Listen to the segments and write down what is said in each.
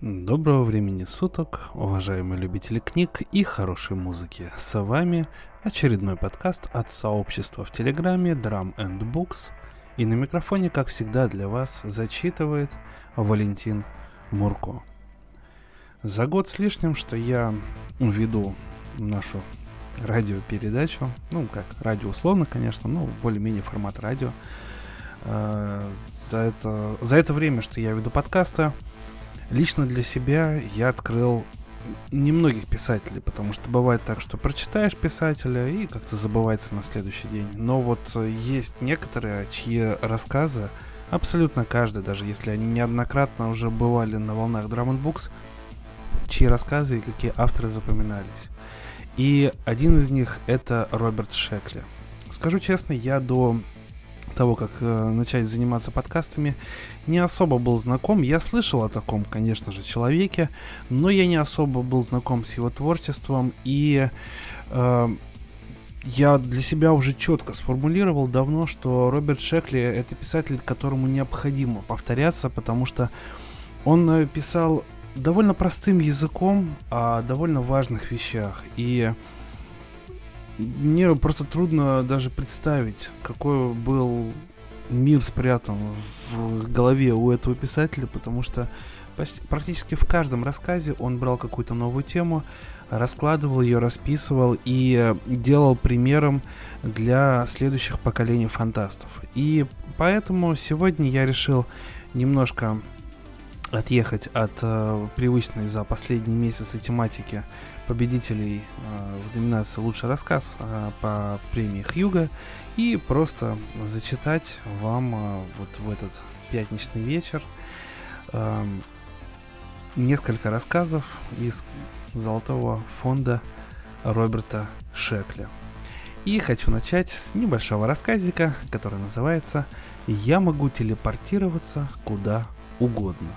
Доброго времени суток, уважаемые любители книг и хорошей музыки. С вами очередной подкаст от сообщества в Телеграме Drum and Books. И на микрофоне, как всегда, для вас зачитывает Валентин Мурко. За год с лишним, что я веду нашу радиопередачу, ну как, радио условно, конечно, но более-менее формат радио. А, за это, за это время, что я веду подкасты, Лично для себя я открыл немногих писателей, потому что бывает так, что прочитаешь писателя и как-то забывается на следующий день. Но вот есть некоторые, чьи рассказы абсолютно каждый, даже если они неоднократно уже бывали на волнах Drum Books, чьи рассказы и какие авторы запоминались. И один из них это Роберт Шекли. Скажу честно, я до того, как э, начать заниматься подкастами, не особо был знаком. Я слышал о таком, конечно же, человеке, но я не особо был знаком с его творчеством. И э, я для себя уже четко сформулировал давно, что Роберт Шекли это писатель, которому необходимо повторяться, потому что он э, писал довольно простым языком о довольно важных вещах. И мне просто трудно даже представить, какой был мир спрятан в голове у этого писателя, потому что практически в каждом рассказе он брал какую-то новую тему, раскладывал ее, расписывал и делал примером для следующих поколений фантастов. И поэтому сегодня я решил немножко отъехать от э, привычной за последние месяцы тематики победителей э, в номинации «Лучший рассказ» э, по премии Хьюга и просто зачитать вам э, вот в этот пятничный вечер несколько рассказов из Золотого фонда Роберта Шекля. И хочу начать с небольшого рассказика, который называется «Я могу телепортироваться куда угодно».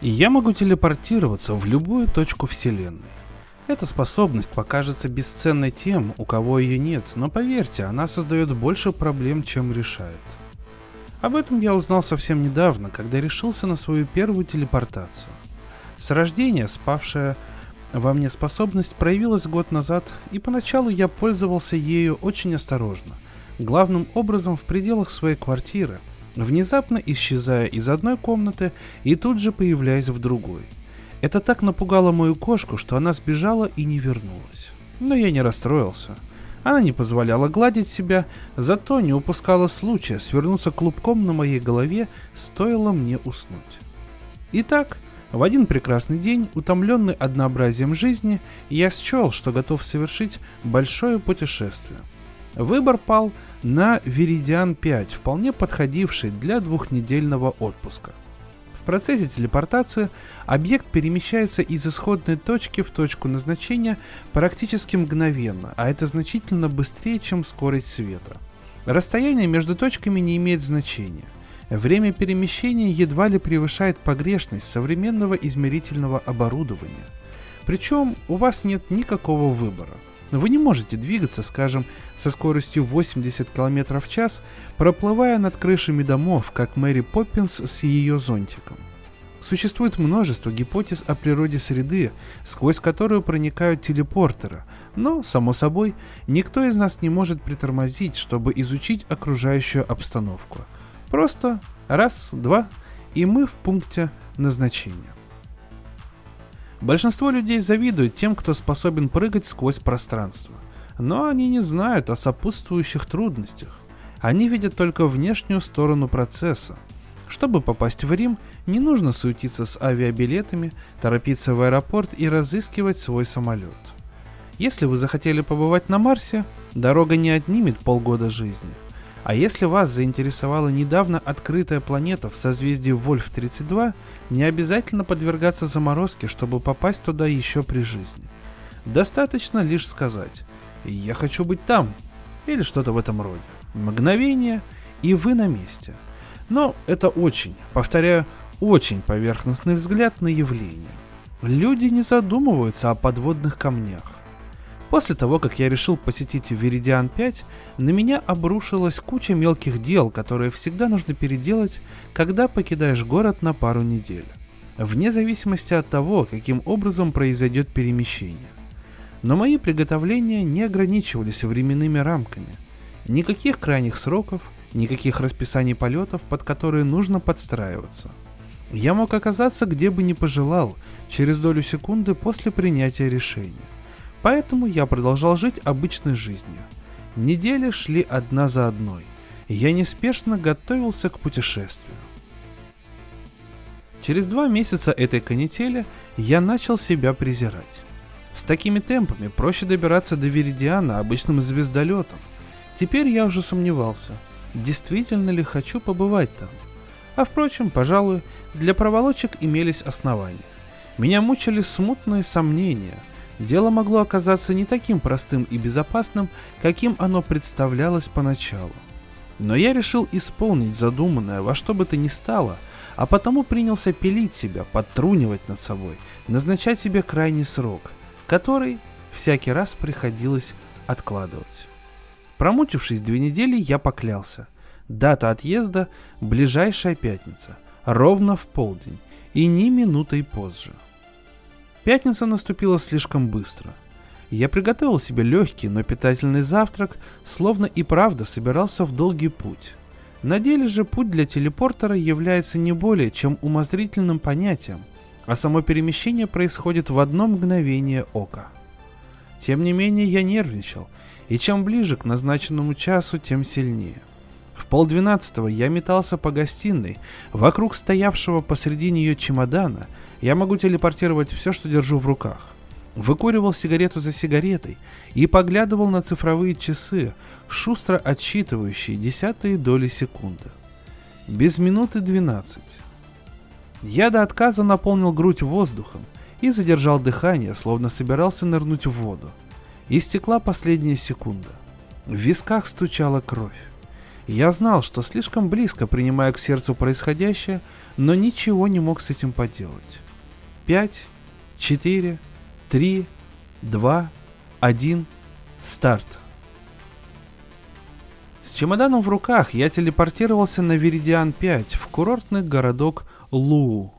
И я могу телепортироваться в любую точку Вселенной. Эта способность покажется бесценной тем, у кого ее нет, но поверьте, она создает больше проблем, чем решает. Об этом я узнал совсем недавно, когда решился на свою первую телепортацию. С рождения спавшая во мне способность проявилась год назад, и поначалу я пользовался ею очень осторожно, главным образом в пределах своей квартиры – внезапно исчезая из одной комнаты и тут же появляясь в другой. Это так напугало мою кошку, что она сбежала и не вернулась. Но я не расстроился. Она не позволяла гладить себя, зато не упускала случая свернуться клубком на моей голове, стоило мне уснуть. Итак, в один прекрасный день, утомленный однообразием жизни, я счел, что готов совершить большое путешествие. Выбор пал на Виридиан 5, вполне подходивший для двухнедельного отпуска. В процессе телепортации объект перемещается из исходной точки в точку назначения практически мгновенно, а это значительно быстрее, чем скорость света. Расстояние между точками не имеет значения. Время перемещения едва ли превышает погрешность современного измерительного оборудования. Причем у вас нет никакого выбора – вы не можете двигаться, скажем, со скоростью 80 км в час, проплывая над крышами домов, как Мэри Поппинс с ее зонтиком. Существует множество гипотез о природе среды, сквозь которую проникают телепортеры, но, само собой, никто из нас не может притормозить, чтобы изучить окружающую обстановку. Просто раз, два, и мы в пункте назначения. Большинство людей завидуют тем, кто способен прыгать сквозь пространство. Но они не знают о сопутствующих трудностях. Они видят только внешнюю сторону процесса. Чтобы попасть в Рим, не нужно суетиться с авиабилетами, торопиться в аэропорт и разыскивать свой самолет. Если вы захотели побывать на Марсе, дорога не отнимет полгода жизни – а если вас заинтересовала недавно открытая планета в созвездии Вольф-32, не обязательно подвергаться заморозке, чтобы попасть туда еще при жизни. Достаточно лишь сказать «Я хочу быть там» или что-то в этом роде. Мгновение, и вы на месте. Но это очень, повторяю, очень поверхностный взгляд на явление. Люди не задумываются о подводных камнях. После того, как я решил посетить Веридиан 5, на меня обрушилась куча мелких дел, которые всегда нужно переделать, когда покидаешь город на пару недель. вне зависимости от того, каким образом произойдет перемещение. Но мои приготовления не ограничивались временными рамками. Никаких крайних сроков, никаких расписаний полетов, под которые нужно подстраиваться. Я мог оказаться где бы ни пожелал, через долю секунды после принятия решения. Поэтому я продолжал жить обычной жизнью. Недели шли одна за одной. И я неспешно готовился к путешествию. Через два месяца этой канители я начал себя презирать. С такими темпами проще добираться до Веридиана обычным звездолетом. Теперь я уже сомневался, действительно ли хочу побывать там. А впрочем, пожалуй, для проволочек имелись основания. Меня мучили смутные сомнения. Дело могло оказаться не таким простым и безопасным, каким оно представлялось поначалу. Но я решил исполнить задуманное во что бы то ни стало, а потому принялся пилить себя, подтрунивать над собой, назначать себе крайний срок – который всякий раз приходилось откладывать. Промучившись две недели, я поклялся. Дата отъезда – ближайшая пятница, ровно в полдень, и ни минутой позже. Пятница наступила слишком быстро. Я приготовил себе легкий, но питательный завтрак, словно и правда собирался в долгий путь. На деле же путь для телепортера является не более чем умозрительным понятием – а само перемещение происходит в одно мгновение ока. Тем не менее я нервничал, и чем ближе к назначенному часу, тем сильнее. В полдвенадцатого я метался по гостиной, вокруг стоявшего посреди нее чемодана, я могу телепортировать все, что держу в руках. Выкуривал сигарету за сигаретой и поглядывал на цифровые часы, шустро отсчитывающие десятые доли секунды. Без минуты двенадцать. Я до отказа наполнил грудь воздухом и задержал дыхание, словно собирался нырнуть в воду. Истекла последняя секунда. В висках стучала кровь. Я знал, что слишком близко принимая к сердцу происходящее, но ничего не мог с этим поделать. Пять, четыре, три, два, один, старт. С чемоданом в руках я телепортировался на Веридиан 5 в курортный городок Лу.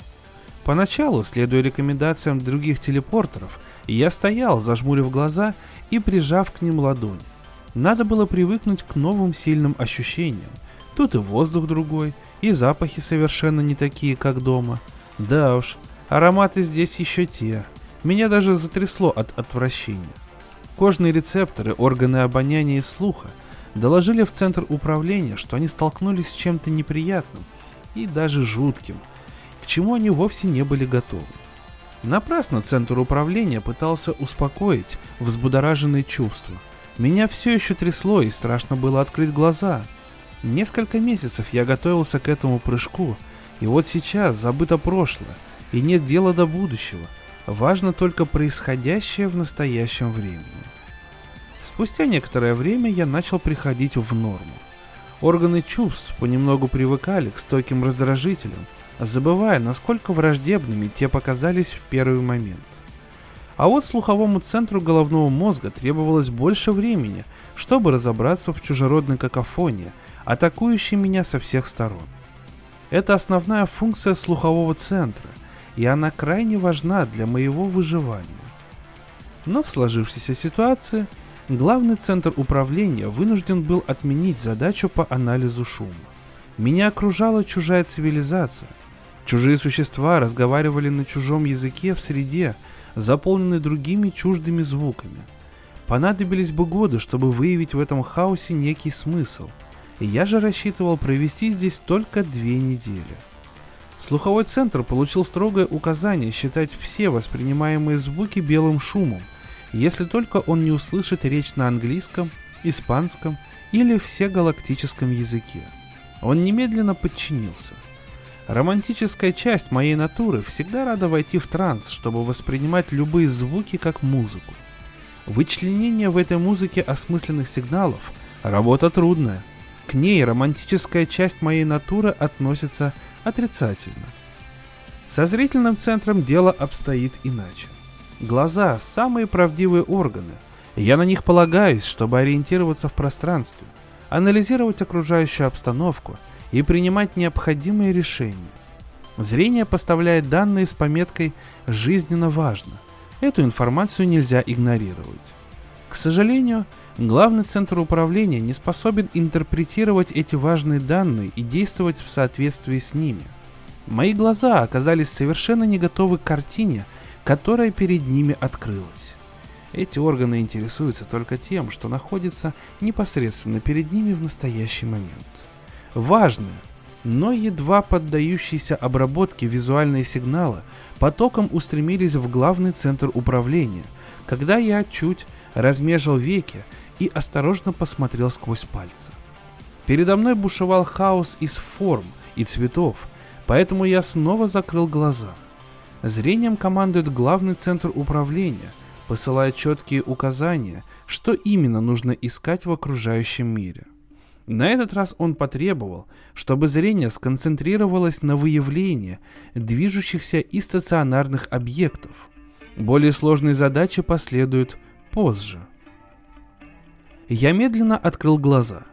Поначалу, следуя рекомендациям других телепортеров, я стоял, зажмурив глаза и прижав к ним ладонь. Надо было привыкнуть к новым сильным ощущениям. Тут и воздух другой, и запахи совершенно не такие, как дома. Да уж, ароматы здесь еще те. Меня даже затрясло от отвращения. Кожные рецепторы, органы обоняния и слуха доложили в центр управления, что они столкнулись с чем-то неприятным и даже жутким – чему они вовсе не были готовы. Напрасно Центр управления пытался успокоить взбудораженные чувства. Меня все еще трясло и страшно было открыть глаза. Несколько месяцев я готовился к этому прыжку, и вот сейчас забыто прошлое, и нет дела до будущего. Важно только происходящее в настоящем времени. Спустя некоторое время я начал приходить в норму. Органы чувств понемногу привыкали к стойким раздражителям – забывая, насколько враждебными те показались в первый момент. А вот слуховому центру головного мозга требовалось больше времени, чтобы разобраться в чужеродной какофонии, атакующей меня со всех сторон. Это основная функция слухового центра, и она крайне важна для моего выживания. Но в сложившейся ситуации главный центр управления вынужден был отменить задачу по анализу шума. Меня окружала чужая цивилизация, Чужие существа разговаривали на чужом языке в среде, заполненной другими чуждыми звуками. Понадобились бы годы, чтобы выявить в этом хаосе некий смысл. И я же рассчитывал провести здесь только две недели. Слуховой центр получил строгое указание считать все воспринимаемые звуки белым шумом, если только он не услышит речь на английском, испанском или всегалактическом языке. Он немедленно подчинился – Романтическая часть моей натуры всегда рада войти в транс, чтобы воспринимать любые звуки как музыку. Вычленение в этой музыке осмысленных сигналов – работа трудная. К ней романтическая часть моей натуры относится отрицательно. Со зрительным центром дело обстоит иначе. Глаза – самые правдивые органы. Я на них полагаюсь, чтобы ориентироваться в пространстве, анализировать окружающую обстановку – и принимать необходимые решения. Зрение поставляет данные с пометкой «жизненно важно». Эту информацию нельзя игнорировать. К сожалению, главный центр управления не способен интерпретировать эти важные данные и действовать в соответствии с ними. Мои глаза оказались совершенно не готовы к картине, которая перед ними открылась. Эти органы интересуются только тем, что находится непосредственно перед ними в настоящий момент. Важные, но едва поддающиеся обработке визуальные сигналы потоком устремились в главный центр управления, когда я чуть размежил веки и осторожно посмотрел сквозь пальцы. Передо мной бушевал хаос из форм и цветов, поэтому я снова закрыл глаза. Зрением командует главный центр управления, посылая четкие указания, что именно нужно искать в окружающем мире. На этот раз он потребовал, чтобы зрение сконцентрировалось на выявлении движущихся и стационарных объектов. Более сложные задачи последуют позже. Я медленно открыл глаза.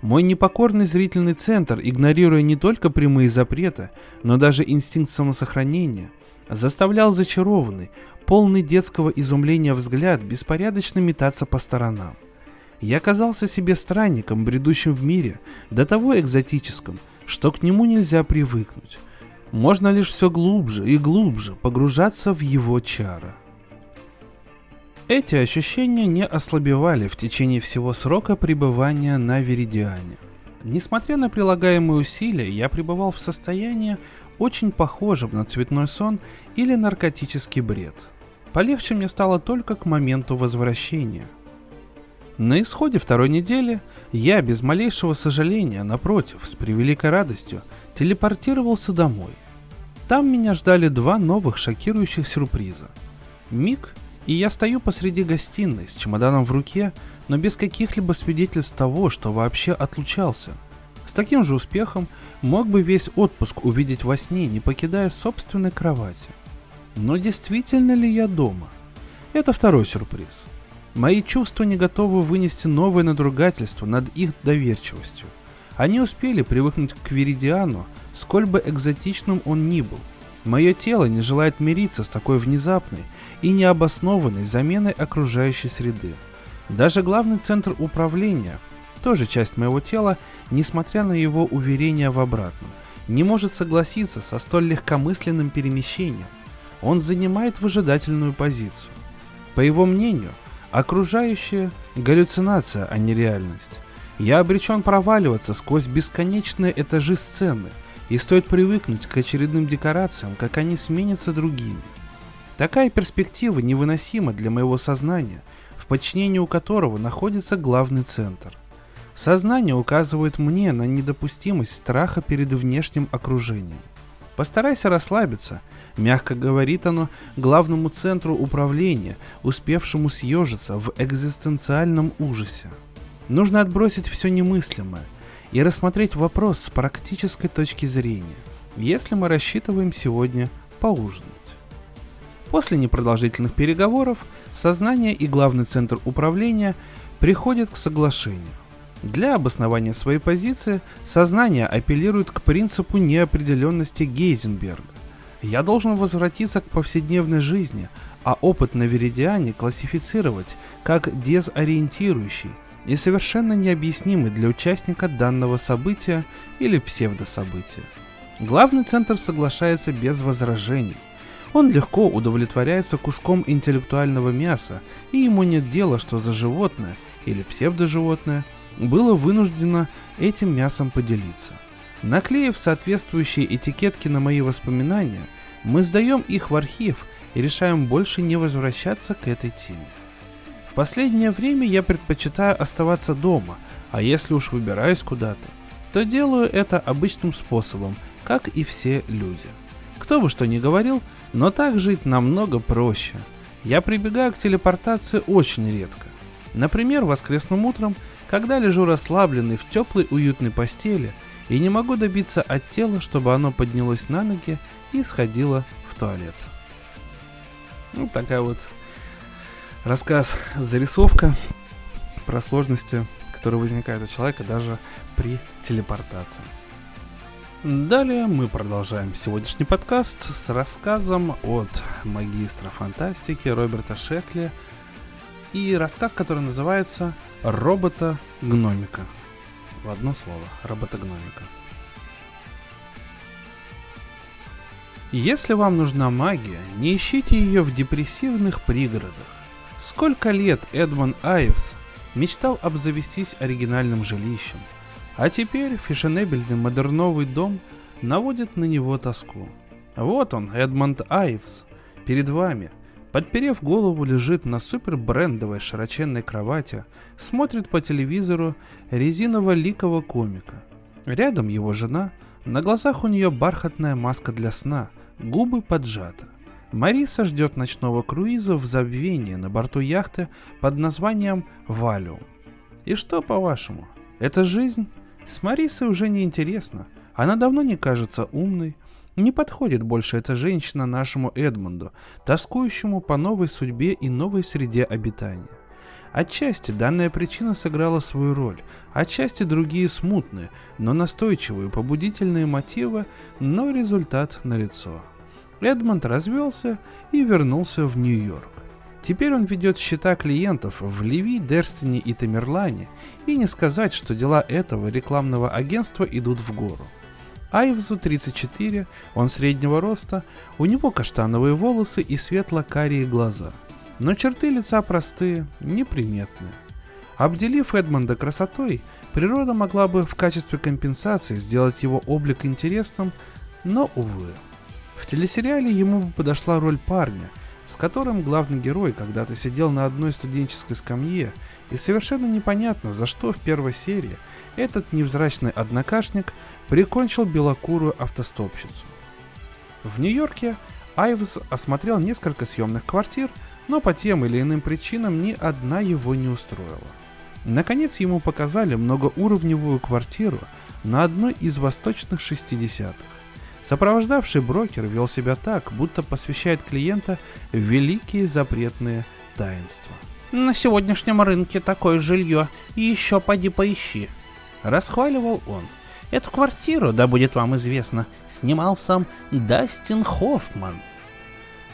Мой непокорный зрительный центр, игнорируя не только прямые запреты, но даже инстинкт самосохранения, заставлял зачарованный, полный детского изумления взгляд беспорядочно метаться по сторонам. Я казался себе странником, бредущим в мире, до того экзотическом, что к нему нельзя привыкнуть. Можно лишь все глубже и глубже погружаться в его чары. Эти ощущения не ослабевали в течение всего срока пребывания на Веридиане. Несмотря на прилагаемые усилия, я пребывал в состоянии, очень похожем на цветной сон или наркотический бред. Полегче мне стало только к моменту возвращения. На исходе второй недели я без малейшего сожаления, напротив, с превеликой радостью, телепортировался домой. Там меня ждали два новых шокирующих сюрприза. Миг, и я стою посреди гостиной с чемоданом в руке, но без каких-либо свидетельств того, что вообще отлучался – с таким же успехом мог бы весь отпуск увидеть во сне, не покидая собственной кровати. Но действительно ли я дома? Это второй сюрприз. Мои чувства не готовы вынести новое надругательство над их доверчивостью. Они успели привыкнуть к Веридиану, сколь бы экзотичным он ни был. Мое тело не желает мириться с такой внезапной и необоснованной заменой окружающей среды. Даже главный центр управления – тоже часть моего тела, несмотря на его уверения в обратном, не может согласиться со столь легкомысленным перемещением. Он занимает выжидательную позицию. По его мнению, окружающая – галлюцинация, а не реальность. Я обречен проваливаться сквозь бесконечные этажи сцены, и стоит привыкнуть к очередным декорациям, как они сменятся другими. Такая перспектива невыносима для моего сознания, в подчинении у которого находится главный центр. Сознание указывает мне на недопустимость страха перед внешним окружением. Постарайся расслабиться, мягко говорит оно главному центру управления, успевшему съежиться в экзистенциальном ужасе. Нужно отбросить все немыслимое и рассмотреть вопрос с практической точки зрения, если мы рассчитываем сегодня поужинать. После непродолжительных переговоров сознание и главный центр управления приходят к соглашению. Для обоснования своей позиции сознание апеллирует к принципу неопределенности Гейзенберга. Я должен возвратиться к повседневной жизни, а опыт на Веридиане классифицировать как дезориентирующий и совершенно необъяснимый для участника данного события или псевдособытия. Главный центр соглашается без возражений. Он легко удовлетворяется куском интеллектуального мяса, и ему нет дела, что за животное или псевдоживотное – было вынуждено этим мясом поделиться. Наклеив соответствующие этикетки на мои воспоминания, мы сдаем их в архив и решаем больше не возвращаться к этой теме. В последнее время я предпочитаю оставаться дома, а если уж выбираюсь куда-то, то делаю это обычным способом, как и все люди. Кто бы что ни говорил, но так жить намного проще. Я прибегаю к телепортации очень редко. Например, воскресным утром когда лежу расслабленный в теплой уютной постели и не могу добиться от тела, чтобы оно поднялось на ноги и сходило в туалет. Ну, такая вот рассказ, зарисовка про сложности, которые возникают у человека даже при телепортации. Далее мы продолжаем сегодняшний подкаст с рассказом от магистра фантастики Роберта Шекли и рассказ, который называется «Робота-гномика». В одно слово «Робота-гномика». Если вам нужна магия, не ищите ее в депрессивных пригородах. Сколько лет Эдмон Айвс мечтал обзавестись оригинальным жилищем – а теперь фешенебельный модерновый дом наводит на него тоску. Вот он, Эдмонд Айвс, перед вами. Подперев голову, лежит на супербрендовой широченной кровати, смотрит по телевизору резиново-ликого комика. Рядом его жена, на глазах у нее бархатная маска для сна, губы поджаты. Мариса ждет ночного круиза в забвении на борту яхты под названием «Валиум». И что, по-вашему, это жизнь? С Марисой уже не интересно. Она давно не кажется умной. Не подходит больше эта женщина нашему Эдмунду, тоскующему по новой судьбе и новой среде обитания. Отчасти данная причина сыграла свою роль, отчасти другие смутные, но настойчивые побудительные мотивы, но результат налицо. Эдмонд развелся и вернулся в Нью-Йорк. Теперь он ведет счета клиентов в Ливи, Дерстине и Тамерлане, и не сказать, что дела этого рекламного агентства идут в гору. Айвзу 34, он среднего роста, у него каштановые волосы и светло-карие глаза. Но черты лица простые, неприметные. Обделив Эдмонда красотой, природа могла бы в качестве компенсации сделать его облик интересным, но, увы. В телесериале ему бы подошла роль парня – с которым главный герой когда-то сидел на одной студенческой скамье, и совершенно непонятно, за что в первой серии этот невзрачный однокашник прикончил белокурую автостопщицу. В Нью-Йорке Айвз осмотрел несколько съемных квартир, но по тем или иным причинам ни одна его не устроила. Наконец ему показали многоуровневую квартиру на одной из восточных 60-х. Сопровождавший брокер вел себя так, будто посвящает клиента в великие запретные таинства. «На сегодняшнем рынке такое жилье, и еще поди поищи», — расхваливал он. «Эту квартиру, да будет вам известно, снимал сам Дастин Хоффман».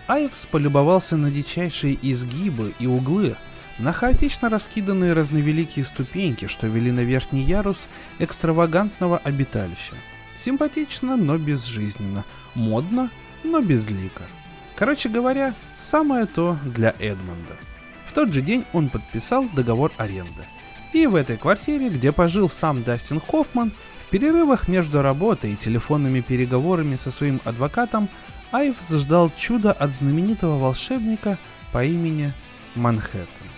Айвс полюбовался на дичайшие изгибы и углы, на хаотично раскиданные разновеликие ступеньки, что вели на верхний ярус экстравагантного обиталища. Симпатично, но безжизненно. Модно, но безлико. Короче говоря, самое то для Эдмонда. В тот же день он подписал договор аренды. И в этой квартире, где пожил сам Дастин Хоффман, в перерывах между работой и телефонными переговорами со своим адвокатом, Айвс ждал чуда от знаменитого волшебника по имени Манхэттен.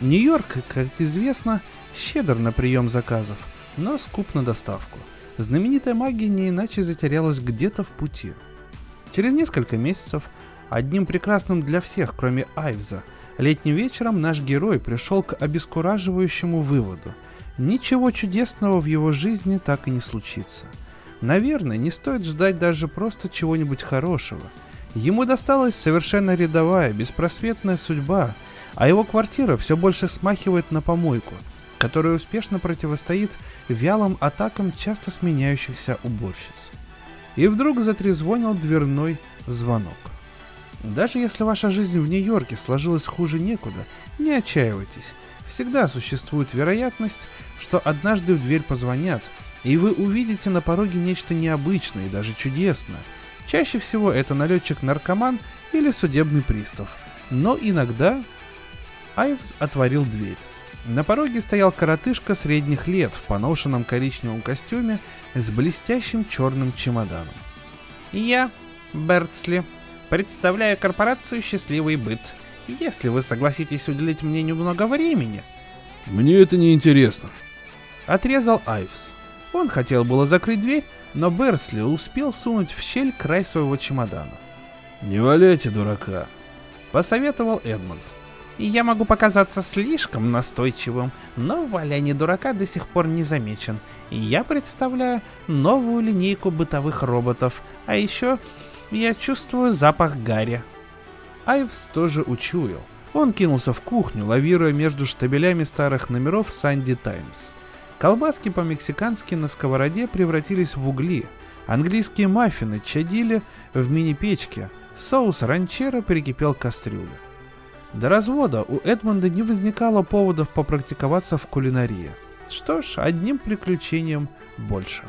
Нью-Йорк, как известно, щедр на прием заказов, но скуп на доставку – знаменитая магия не иначе затерялась где-то в пути. Через несколько месяцев, одним прекрасным для всех, кроме Айвза, летним вечером наш герой пришел к обескураживающему выводу. Ничего чудесного в его жизни так и не случится. Наверное, не стоит ждать даже просто чего-нибудь хорошего. Ему досталась совершенно рядовая, беспросветная судьба, а его квартира все больше смахивает на помойку – которая успешно противостоит вялым атакам часто сменяющихся уборщиц. И вдруг затрезвонил дверной звонок. Даже если ваша жизнь в Нью-Йорке сложилась хуже некуда, не отчаивайтесь. Всегда существует вероятность, что однажды в дверь позвонят, и вы увидите на пороге нечто необычное и даже чудесное. Чаще всего это налетчик-наркоман или судебный пристав. Но иногда Айвс отворил дверь. На пороге стоял коротышка средних лет в поношенном коричневом костюме с блестящим черным чемоданом. «Я, Бертсли, представляю корпорацию «Счастливый быт». Если вы согласитесь уделить мне немного времени...» «Мне это не интересно», — отрезал Айвс. Он хотел было закрыть дверь, но Берсли успел сунуть в щель край своего чемодана. «Не валяйте дурака», — посоветовал Эдмонд. Я могу показаться слишком настойчивым, но валяние дурака до сих пор не замечен. Я представляю новую линейку бытовых роботов, а еще я чувствую запах гари. Айвс тоже учуял. Он кинулся в кухню, лавируя между штабелями старых номеров Санди Таймс. Колбаски по-мексикански на сковороде превратились в угли. Английские маффины чадили в мини-печке, соус ранчера перекипел кастрюлю. До развода у Эдмонда не возникало поводов попрактиковаться в кулинарии. Что ж, одним приключением больше.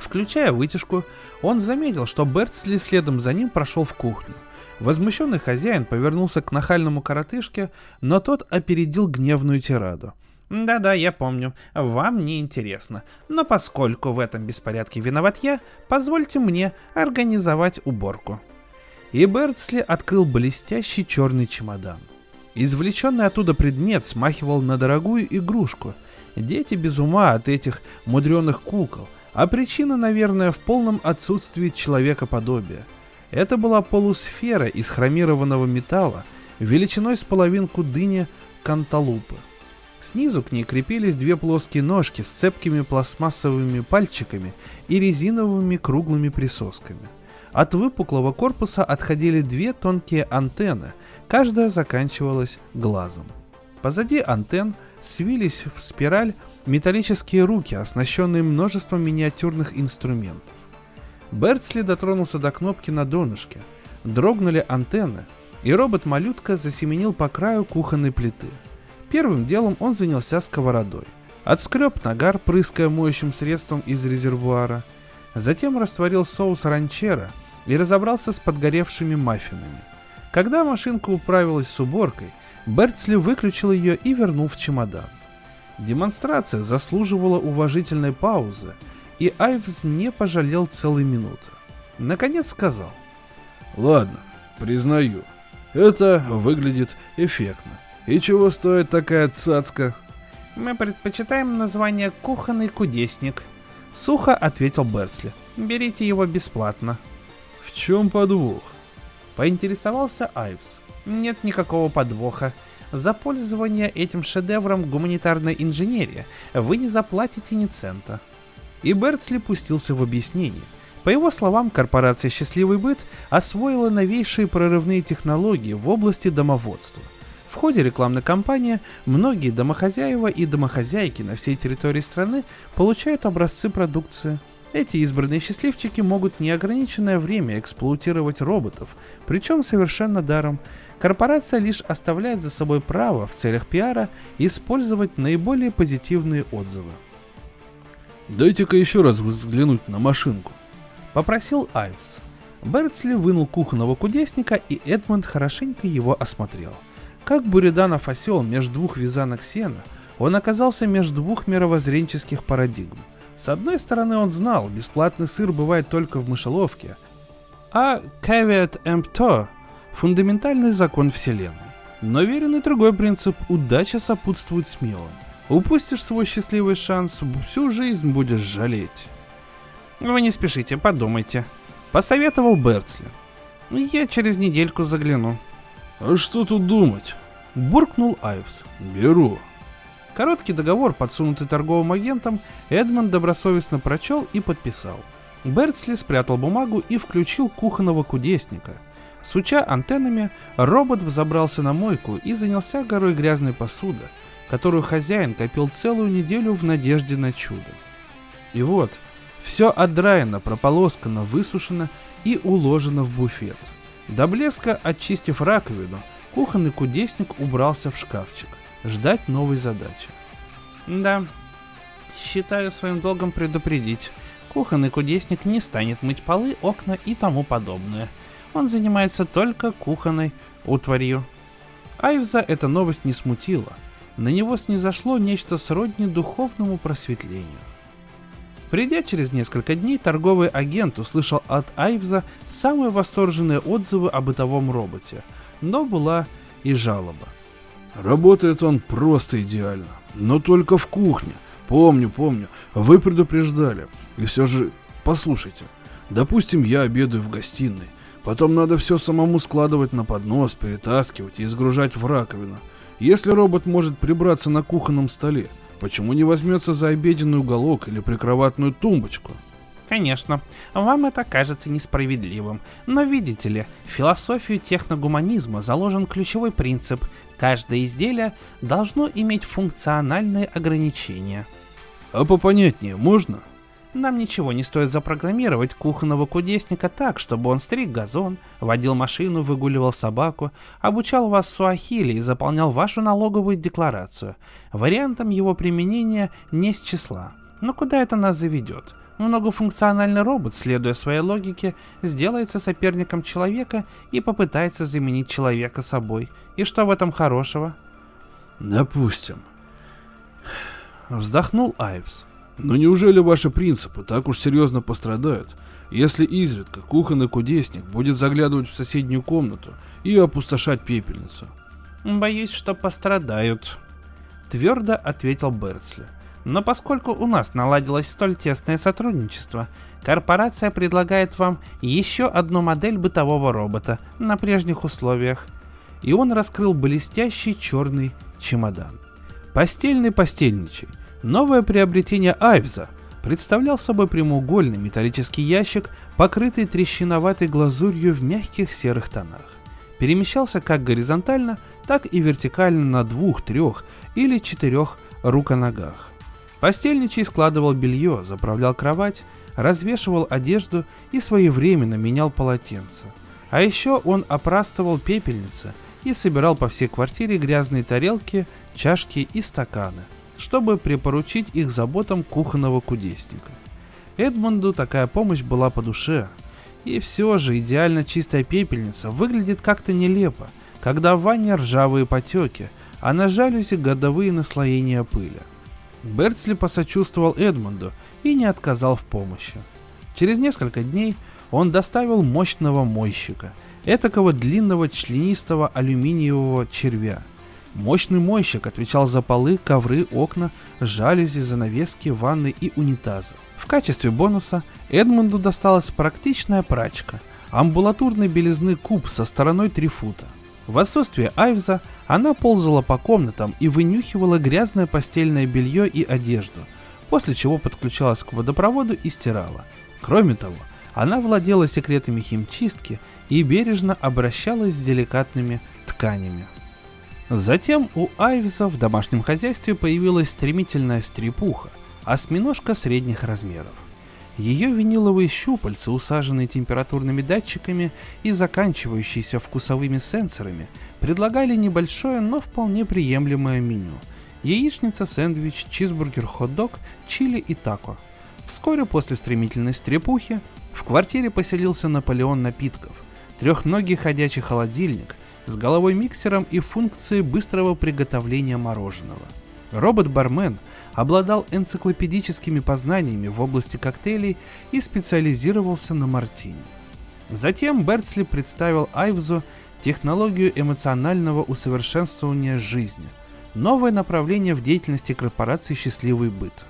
Включая вытяжку, он заметил, что Бертсли следом за ним прошел в кухню. Возмущенный хозяин повернулся к нахальному коротышке, но тот опередил гневную тираду. «Да-да, я помню. Вам не интересно. Но поскольку в этом беспорядке виноват я, позвольте мне организовать уборку». И Бертсли открыл блестящий черный чемодан. Извлеченный оттуда предмет смахивал на дорогую игрушку. Дети без ума от этих мудреных кукол, а причина, наверное, в полном отсутствии человекоподобия – это была полусфера из хромированного металла, величиной с половинку дыни канталупы. Снизу к ней крепились две плоские ножки с цепкими пластмассовыми пальчиками и резиновыми круглыми присосками. От выпуклого корпуса отходили две тонкие антенны, каждая заканчивалась глазом. Позади антенн свились в спираль металлические руки, оснащенные множеством миниатюрных инструментов. Бертсли дотронулся до кнопки на донышке. Дрогнули антенны, и робот-малютка засеменил по краю кухонной плиты. Первым делом он занялся сковородой. Отскреб нагар, прыская моющим средством из резервуара. Затем растворил соус ранчера и разобрался с подгоревшими маффинами. Когда машинка управилась с уборкой, Бертсли выключил ее и вернул в чемодан. Демонстрация заслуживала уважительной паузы, и Айвс не пожалел целой минуты. Наконец сказал. Ладно, признаю, это выглядит эффектно. И чего стоит такая цацка? Мы предпочитаем название «Кухонный кудесник», — сухо ответил Берцли. Берите его бесплатно. В чем подвох? Поинтересовался Айвс. Нет никакого подвоха. За пользование этим шедевром гуманитарной инженерии вы не заплатите ни цента. И Бертсли пустился в объяснение. По его словам, корпорация «Счастливый быт» освоила новейшие прорывные технологии в области домоводства. В ходе рекламной кампании многие домохозяева и домохозяйки на всей территории страны получают образцы продукции. Эти избранные счастливчики могут неограниченное время эксплуатировать роботов, причем совершенно даром. Корпорация лишь оставляет за собой право в целях пиара использовать наиболее позитивные отзывы. Дайте-ка еще раз взглянуть на машинку. Попросил Айвс. Бертсли вынул кухонного кудесника, и Эдмонд хорошенько его осмотрел. Как Буриданов осел между двух вязанок сена, он оказался между двух мировоззренческих парадигм. С одной стороны, он знал, бесплатный сыр бывает только в мышеловке, а caveat emptor – фундаментальный закон Вселенной. Но верен и другой принцип – удача сопутствует смелым. Упустишь свой счастливый шанс, всю жизнь будешь жалеть. Вы не спешите, подумайте. Посоветовал Берцли. Я через недельку загляну. А что тут думать? Буркнул Айвс. Беру. Короткий договор, подсунутый торговым агентом, Эдмонд добросовестно прочел и подписал. Берцли спрятал бумагу и включил кухонного кудесника. Суча антеннами, робот взобрался на мойку и занялся горой грязной посуды, которую хозяин копил целую неделю в надежде на чудо. И вот, все отдраено, прополоскано, высушено и уложено в буфет. До блеска очистив раковину, кухонный кудесник убрался в шкафчик, ждать новой задачи. Да, считаю своим долгом предупредить. Кухонный кудесник не станет мыть полы, окна и тому подобное. Он занимается только кухонной утварью. Айвза эта новость не смутила – на него снизошло нечто сродни духовному просветлению. Придя через несколько дней, торговый агент услышал от Айвза самые восторженные отзывы о бытовом роботе, но была и жалоба. Работает он просто идеально, но только в кухне. Помню, помню, вы предупреждали. И все же, послушайте, допустим, я обедаю в гостиной. Потом надо все самому складывать на поднос, перетаскивать и изгружать в раковину. Если робот может прибраться на кухонном столе, почему не возьмется за обеденный уголок или прикроватную тумбочку? Конечно, вам это кажется несправедливым, но видите ли, в философию техногуманизма заложен ключевой принцип каждое изделие должно иметь функциональные ограничения. А попонятнее можно? Нам ничего не стоит запрограммировать кухонного кудесника так, чтобы он стриг газон, водил машину, выгуливал собаку, обучал вас суахили и заполнял вашу налоговую декларацию. Вариантом его применения не с числа. Но куда это нас заведет? Многофункциональный робот, следуя своей логике, сделается соперником человека и попытается заменить человека собой. И что в этом хорошего? Допустим. Вздохнул Айвс. Но неужели ваши принципы так уж серьезно пострадают, если изредка кухонный кудесник будет заглядывать в соседнюю комнату и опустошать пепельницу? Боюсь, что пострадают, твердо ответил Берцли. Но поскольку у нас наладилось столь тесное сотрудничество, корпорация предлагает вам еще одну модель бытового робота на прежних условиях. И он раскрыл блестящий черный чемодан. Постельный постельничий. Новое приобретение Айвза представлял собой прямоугольный металлический ящик, покрытый трещиноватой глазурью в мягких серых тонах. Перемещался как горизонтально, так и вертикально на двух, трех или четырех руконогах. Постельничий складывал белье, заправлял кровать, развешивал одежду и своевременно менял полотенца. А еще он опрастывал пепельницы и собирал по всей квартире грязные тарелки, чашки и стаканы, чтобы припоручить их заботам кухонного кудесника. Эдмонду такая помощь была по душе. И все же идеально чистая пепельница выглядит как-то нелепо, когда в ванне ржавые потеки, а на жалюзи годовые наслоения пыли. Бертсли посочувствовал Эдмунду и не отказал в помощи. Через несколько дней он доставил мощного мойщика, этакого длинного членистого алюминиевого червя. Мощный мойщик отвечал за полы, ковры, окна, жалюзи, занавески, ванны и унитазы. В качестве бонуса Эдмунду досталась практичная прачка, амбулаторной белизны куб со стороной 3 фута. В отсутствие Айвза она ползала по комнатам и вынюхивала грязное постельное белье и одежду, после чего подключалась к водопроводу и стирала. Кроме того, она владела секретами химчистки и бережно обращалась с деликатными тканями. Затем у Айвза в домашнем хозяйстве появилась стремительная стрепуха, осьминожка средних размеров. Ее виниловые щупальца, усаженные температурными датчиками и заканчивающиеся вкусовыми сенсорами, предлагали небольшое, но вполне приемлемое меню. Яичница, сэндвич, чизбургер, хот-дог, чили и тако. Вскоре после стремительной стрепухи в квартире поселился Наполеон напитков, трехногий ходячий холодильник с головой миксером и функцией быстрого приготовления мороженого. Робот-бармен обладал энциклопедическими познаниями в области коктейлей и специализировался на мартини. Затем Бертсли представил Айвзу технологию эмоционального усовершенствования жизни, новое направление в деятельности корпорации «Счастливый быт».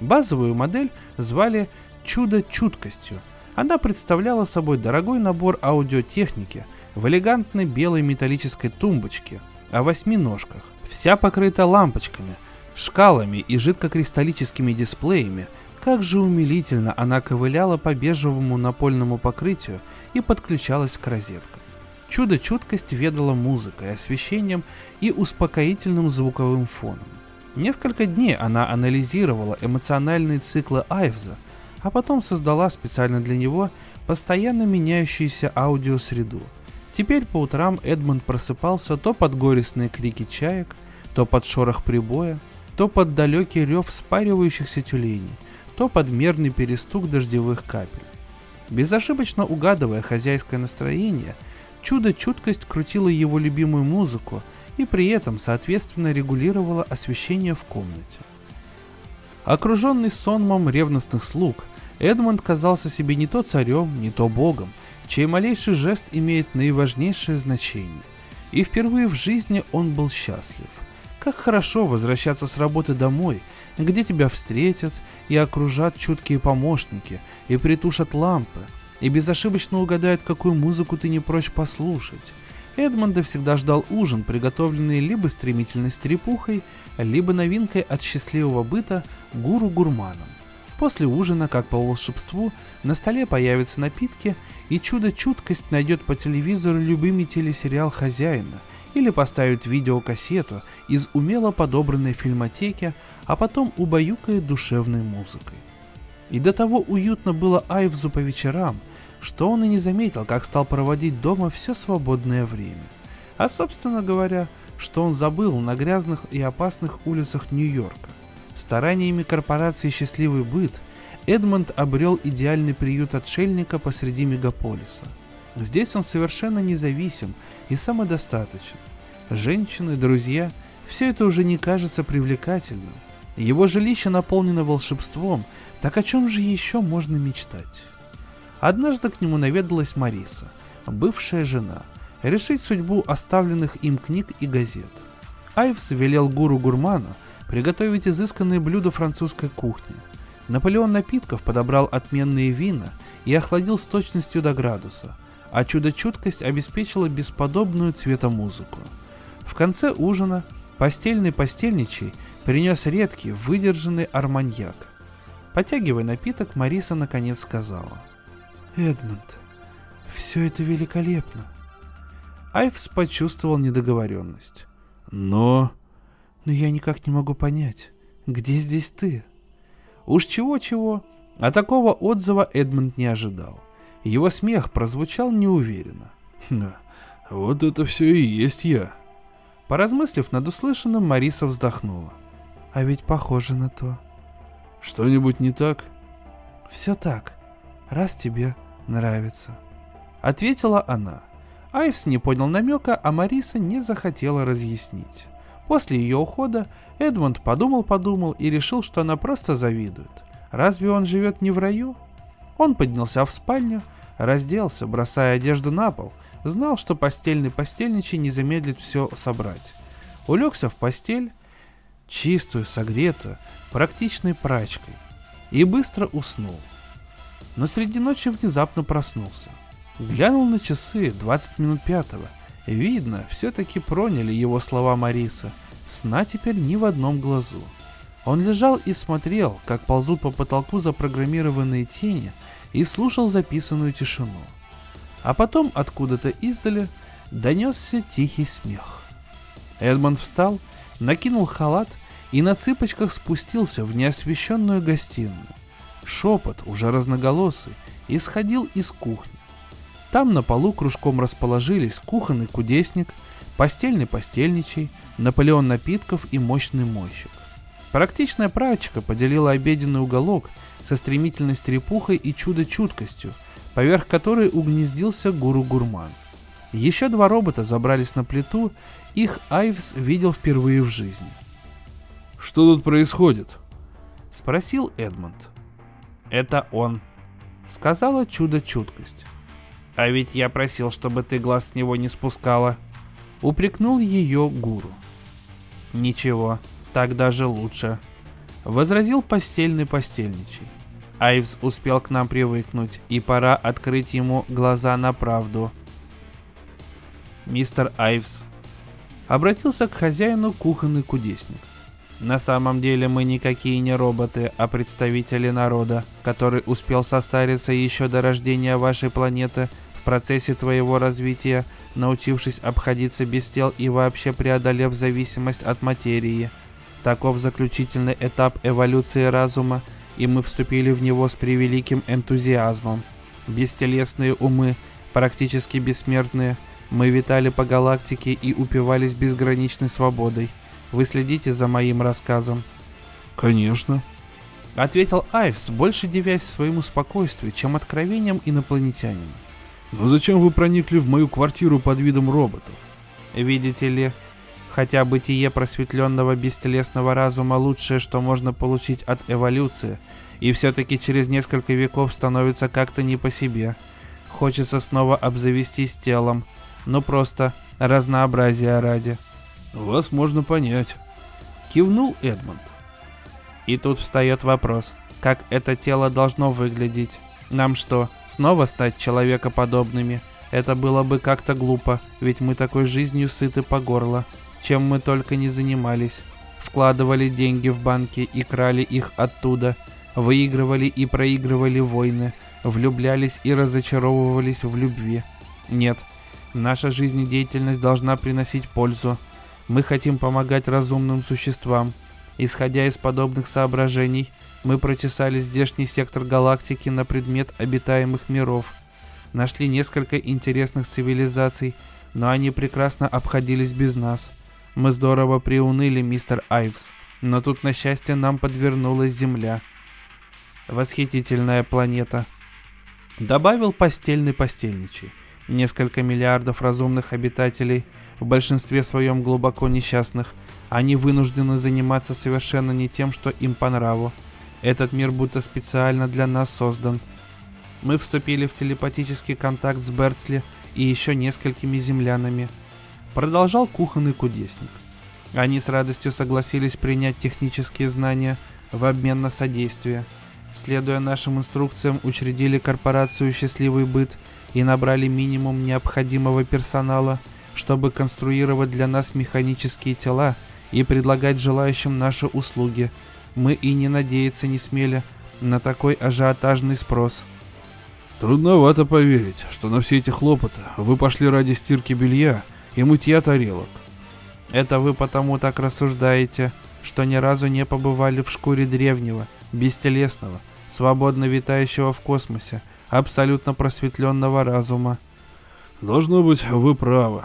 Базовую модель звали «Чудо чуткостью». Она представляла собой дорогой набор аудиотехники в элегантной белой металлической тумбочке о восьми ножках, вся покрыта лампочками – шкалами и жидкокристаллическими дисплеями, как же умилительно она ковыляла по бежевому напольному покрытию и подключалась к розеткам. Чудо-чуткость ведала музыкой, освещением и успокоительным звуковым фоном. Несколько дней она анализировала эмоциональные циклы Айвза, а потом создала специально для него постоянно меняющуюся аудиосреду. Теперь по утрам Эдмонд просыпался то под горестные крики чаек, то под шорох прибоя, то под далекий рев спаривающихся тюленей, то под мерный перестук дождевых капель. Безошибочно угадывая хозяйское настроение, чудо-чуткость крутила его любимую музыку и при этом соответственно регулировала освещение в комнате. Окруженный сонмом ревностных слуг, Эдмонд казался себе не то царем, не то богом, чей малейший жест имеет наиважнейшее значение. И впервые в жизни он был счастлив. Как хорошо возвращаться с работы домой, где тебя встретят и окружат чуткие помощники, и притушат лампы, и безошибочно угадают, какую музыку ты не прочь послушать. Эдмонда всегда ждал ужин, приготовленный либо стремительной стрепухой, либо новинкой от счастливого быта гуру-гурманом. После ужина, как по волшебству, на столе появятся напитки, и чудо-чуткость найдет по телевизору любимый телесериал хозяина – или поставит видеокассету из умело подобранной фильмотеки, а потом убаюкает душевной музыкой. И до того уютно было Айвзу по вечерам, что он и не заметил, как стал проводить дома все свободное время. А собственно говоря, что он забыл на грязных и опасных улицах Нью-Йорка. Стараниями корпорации «Счастливый быт» Эдмонд обрел идеальный приют отшельника посреди мегаполиса. Здесь он совершенно независим и самодостаточен. Женщины, друзья – все это уже не кажется привлекательным. Его жилище наполнено волшебством, так о чем же еще можно мечтать? Однажды к нему наведалась Мариса, бывшая жена, решить судьбу оставленных им книг и газет. Айвс велел гуру Гурману приготовить изысканные блюда французской кухни. Наполеон напитков подобрал отменные вина и охладил с точностью до градуса, а чудо-чуткость обеспечила бесподобную цветомузыку. В конце ужина постельный постельничий принес редкий, выдержанный арманьяк. Потягивая напиток, Мариса наконец сказала. «Эдмонд, все это великолепно». Айвс почувствовал недоговоренность. «Но...» «Но я никак не могу понять, где здесь ты?» Уж чего-чего, а такого отзыва Эдмонд не ожидал. Его смех прозвучал неуверенно. «Вот это все и есть я», Поразмыслив над услышанным, Мариса вздохнула. А ведь похоже на то. Что-нибудь не так? Все так, раз тебе нравится. Ответила она. Айвс не понял намека, а Мариса не захотела разъяснить. После ее ухода Эдмонд подумал-подумал и решил, что она просто завидует. Разве он живет не в раю? Он поднялся в спальню, разделся, бросая одежду на пол, знал, что постельный постельничий не замедлит все собрать. Улегся в постель, чистую, согретую, практичной прачкой, и быстро уснул. Но среди ночи внезапно проснулся. Глянул на часы 20 минут пятого. Видно, все-таки проняли его слова Мариса. Сна теперь ни в одном глазу. Он лежал и смотрел, как ползут по потолку запрограммированные тени, и слушал записанную тишину а потом откуда-то издали донесся тихий смех. Эдмонд встал, накинул халат и на цыпочках спустился в неосвещенную гостиную. Шепот, уже разноголосый, исходил из кухни. Там на полу кружком расположились кухонный кудесник, постельный постельничий, Наполеон напитков и мощный мойщик. Практичная прачка поделила обеденный уголок со стремительной стрепухой и чудо-чуткостью, поверх которой угнездился гуру-гурман. Еще два робота забрались на плиту, их Айвс видел впервые в жизни. «Что тут происходит?» — спросил Эдмонд. «Это он», — сказала чудо-чуткость. «А ведь я просил, чтобы ты глаз с него не спускала», — упрекнул ее гуру. «Ничего, так даже лучше», — возразил постельный постельничий. Айвс успел к нам привыкнуть, и пора открыть ему глаза на правду. Мистер Айвс обратился к хозяину кухонный кудесник. На самом деле мы никакие не роботы, а представители народа, который успел состариться еще до рождения вашей планеты в процессе твоего развития, научившись обходиться без тел и вообще преодолев зависимость от материи. Таков заключительный этап эволюции разума, и мы вступили в него с превеликим энтузиазмом. Бестелесные умы, практически бессмертные, мы витали по галактике и упивались безграничной свободой. Вы следите за моим рассказом? Конечно. Ответил Айвс, больше девясь своему спокойствию, чем откровением инопланетянина. Но зачем вы проникли в мою квартиру под видом роботов? Видите ли, Хотя бытие просветленного бестелесного разума лучшее, что можно получить от эволюции, и все-таки через несколько веков становится как-то не по себе. Хочется снова обзавестись телом, ну просто разнообразия ради. Вас можно понять. Кивнул Эдмонд. И тут встает вопрос, как это тело должно выглядеть? Нам что, снова стать человекоподобными? Это было бы как-то глупо, ведь мы такой жизнью сыты по горло чем мы только не занимались. Вкладывали деньги в банки и крали их оттуда, выигрывали и проигрывали войны, влюблялись и разочаровывались в любви. Нет, наша жизнедеятельность должна приносить пользу. Мы хотим помогать разумным существам. Исходя из подобных соображений, Мы прочесали здешний сектор галактики на предмет обитаемых миров. Нашли несколько интересных цивилизаций, но они прекрасно обходились без нас. Мы здорово приуныли, мистер Айвс, но тут, на счастье, нам подвернулась Земля. Восхитительная планета. Добавил постельный постельничий. Несколько миллиардов разумных обитателей, в большинстве своем глубоко несчастных, они вынуждены заниматься совершенно не тем, что им по нраву. Этот мир будто специально для нас создан. Мы вступили в телепатический контакт с Берцли и еще несколькими землянами. Продолжал кухонный кудесник. Они с радостью согласились принять технические знания в обмен на содействие. Следуя нашим инструкциям, учредили корпорацию «Счастливый быт» и набрали минимум необходимого персонала, чтобы конструировать для нас механические тела и предлагать желающим наши услуги – мы и не надеяться не смели на такой ажиотажный спрос. Трудновато поверить, что на все эти хлопоты вы пошли ради стирки белья и мытья тарелок. Это вы потому так рассуждаете, что ни разу не побывали в шкуре древнего, бестелесного, свободно витающего в космосе, абсолютно просветленного разума. Должно быть, вы правы.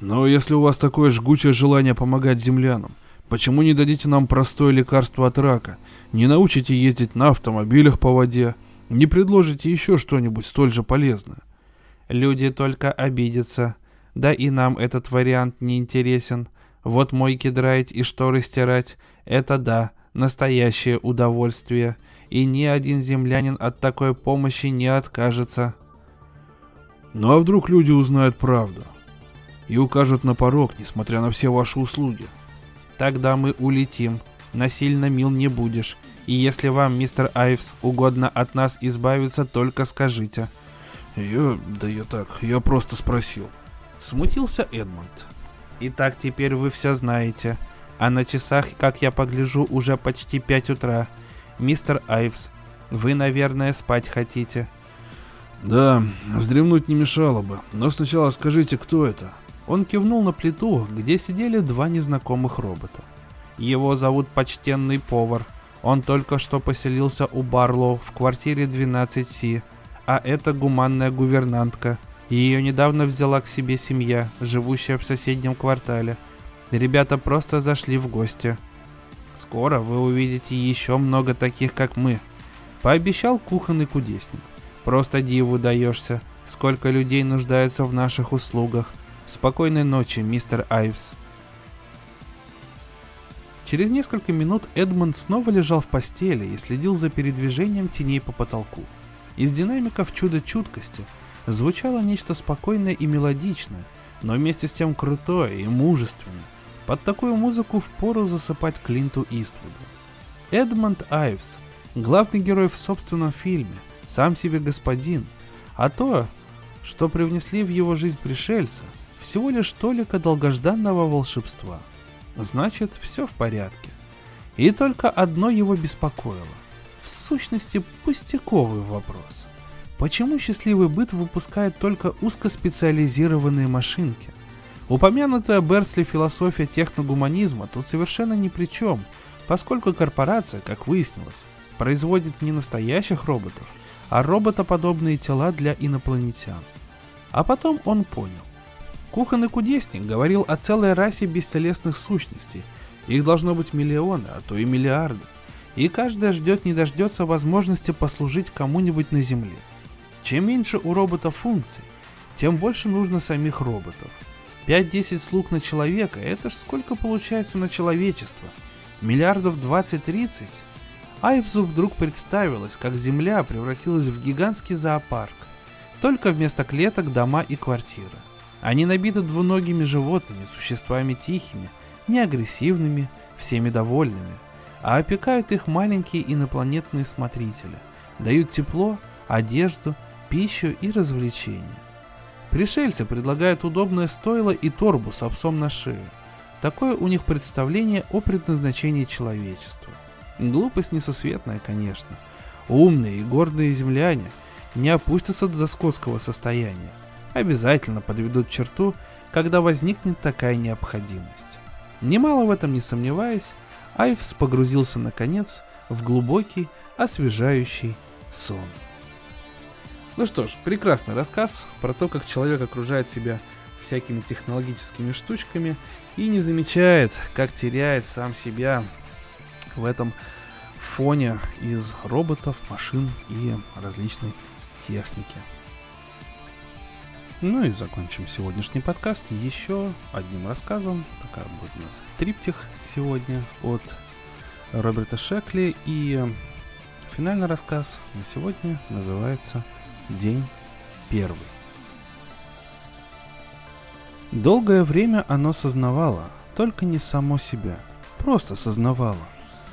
Но если у вас такое жгучее желание помогать землянам, Почему не дадите нам простое лекарство от рака? Не научите ездить на автомобилях по воде? Не предложите еще что-нибудь столь же полезное? Люди только обидятся. Да и нам этот вариант не интересен. Вот мойки драить и шторы стирать — это да, настоящее удовольствие. И ни один землянин от такой помощи не откажется. Ну а вдруг люди узнают правду? И укажут на порог, несмотря на все ваши услуги. Тогда мы улетим. Насильно мил не будешь. И если вам, мистер Айвс, угодно от нас избавиться, только скажите. Я... да я так, я просто спросил. Смутился Эдмонд. Итак, теперь вы все знаете. А на часах, как я погляжу, уже почти пять утра. Мистер Айвс, вы, наверное, спать хотите. Да, вздремнуть не мешало бы. Но сначала скажите, кто это? Он кивнул на плиту, где сидели два незнакомых робота. Его зовут Почтенный Повар. Он только что поселился у Барлоу в квартире 12Си, а это гуманная гувернантка. Ее недавно взяла к себе семья, живущая в соседнем квартале. Ребята просто зашли в гости. Скоро вы увидите еще много таких, как мы. Пообещал кухонный кудесник. Просто диву даешься, сколько людей нуждается в наших услугах. Спокойной ночи, мистер Айвс. Через несколько минут Эдмонд снова лежал в постели и следил за передвижением теней по потолку. Из динамиков чудо чуткости звучало нечто спокойное и мелодичное, но вместе с тем крутое и мужественное. Под такую музыку впору засыпать Клинту Иствуду. Эдмонд Айвс, главный герой в собственном фильме, сам себе господин, а то, что привнесли в его жизнь пришельца – всего лишь толика долгожданного волшебства. Значит, все в порядке. И только одно его беспокоило. В сущности, пустяковый вопрос. Почему счастливый быт выпускает только узкоспециализированные машинки? Упомянутая Берсли философия техногуманизма тут совершенно ни при чем, поскольку корпорация, как выяснилось, производит не настоящих роботов, а роботоподобные тела для инопланетян. А потом он понял. Кухонный кудесник говорил о целой расе бестелесных сущностей. Их должно быть миллионы, а то и миллиарды. И каждая ждет не дождется возможности послужить кому-нибудь на Земле. Чем меньше у робота функций, тем больше нужно самих роботов. 5-10 слуг на человека – это ж сколько получается на человечество? Миллиардов 20-30? Айвзу вдруг представилось, как Земля превратилась в гигантский зоопарк. Только вместо клеток дома и квартиры. Они набиты двуногими животными, существами тихими, неагрессивными, всеми довольными, а опекают их маленькие инопланетные смотрители, дают тепло, одежду, пищу и развлечения. Пришельцы предлагают удобное стойло и торбу с овсом на шее. Такое у них представление о предназначении человечества. Глупость несусветная, конечно. Умные и гордые земляне не опустятся до скотского состояния обязательно подведут черту, когда возникнет такая необходимость. Немало в этом не сомневаясь, Айвс погрузился наконец в глубокий, освежающий сон. Ну что ж, прекрасный рассказ про то, как человек окружает себя всякими технологическими штучками и не замечает, как теряет сам себя в этом фоне из роботов, машин и различной техники. Ну и закончим сегодняшний подкаст еще одним рассказом. Такая будет у нас триптих сегодня от Роберта Шекли. И финальный рассказ на сегодня называется «День первый». Долгое время оно сознавало, только не само себя, просто сознавало.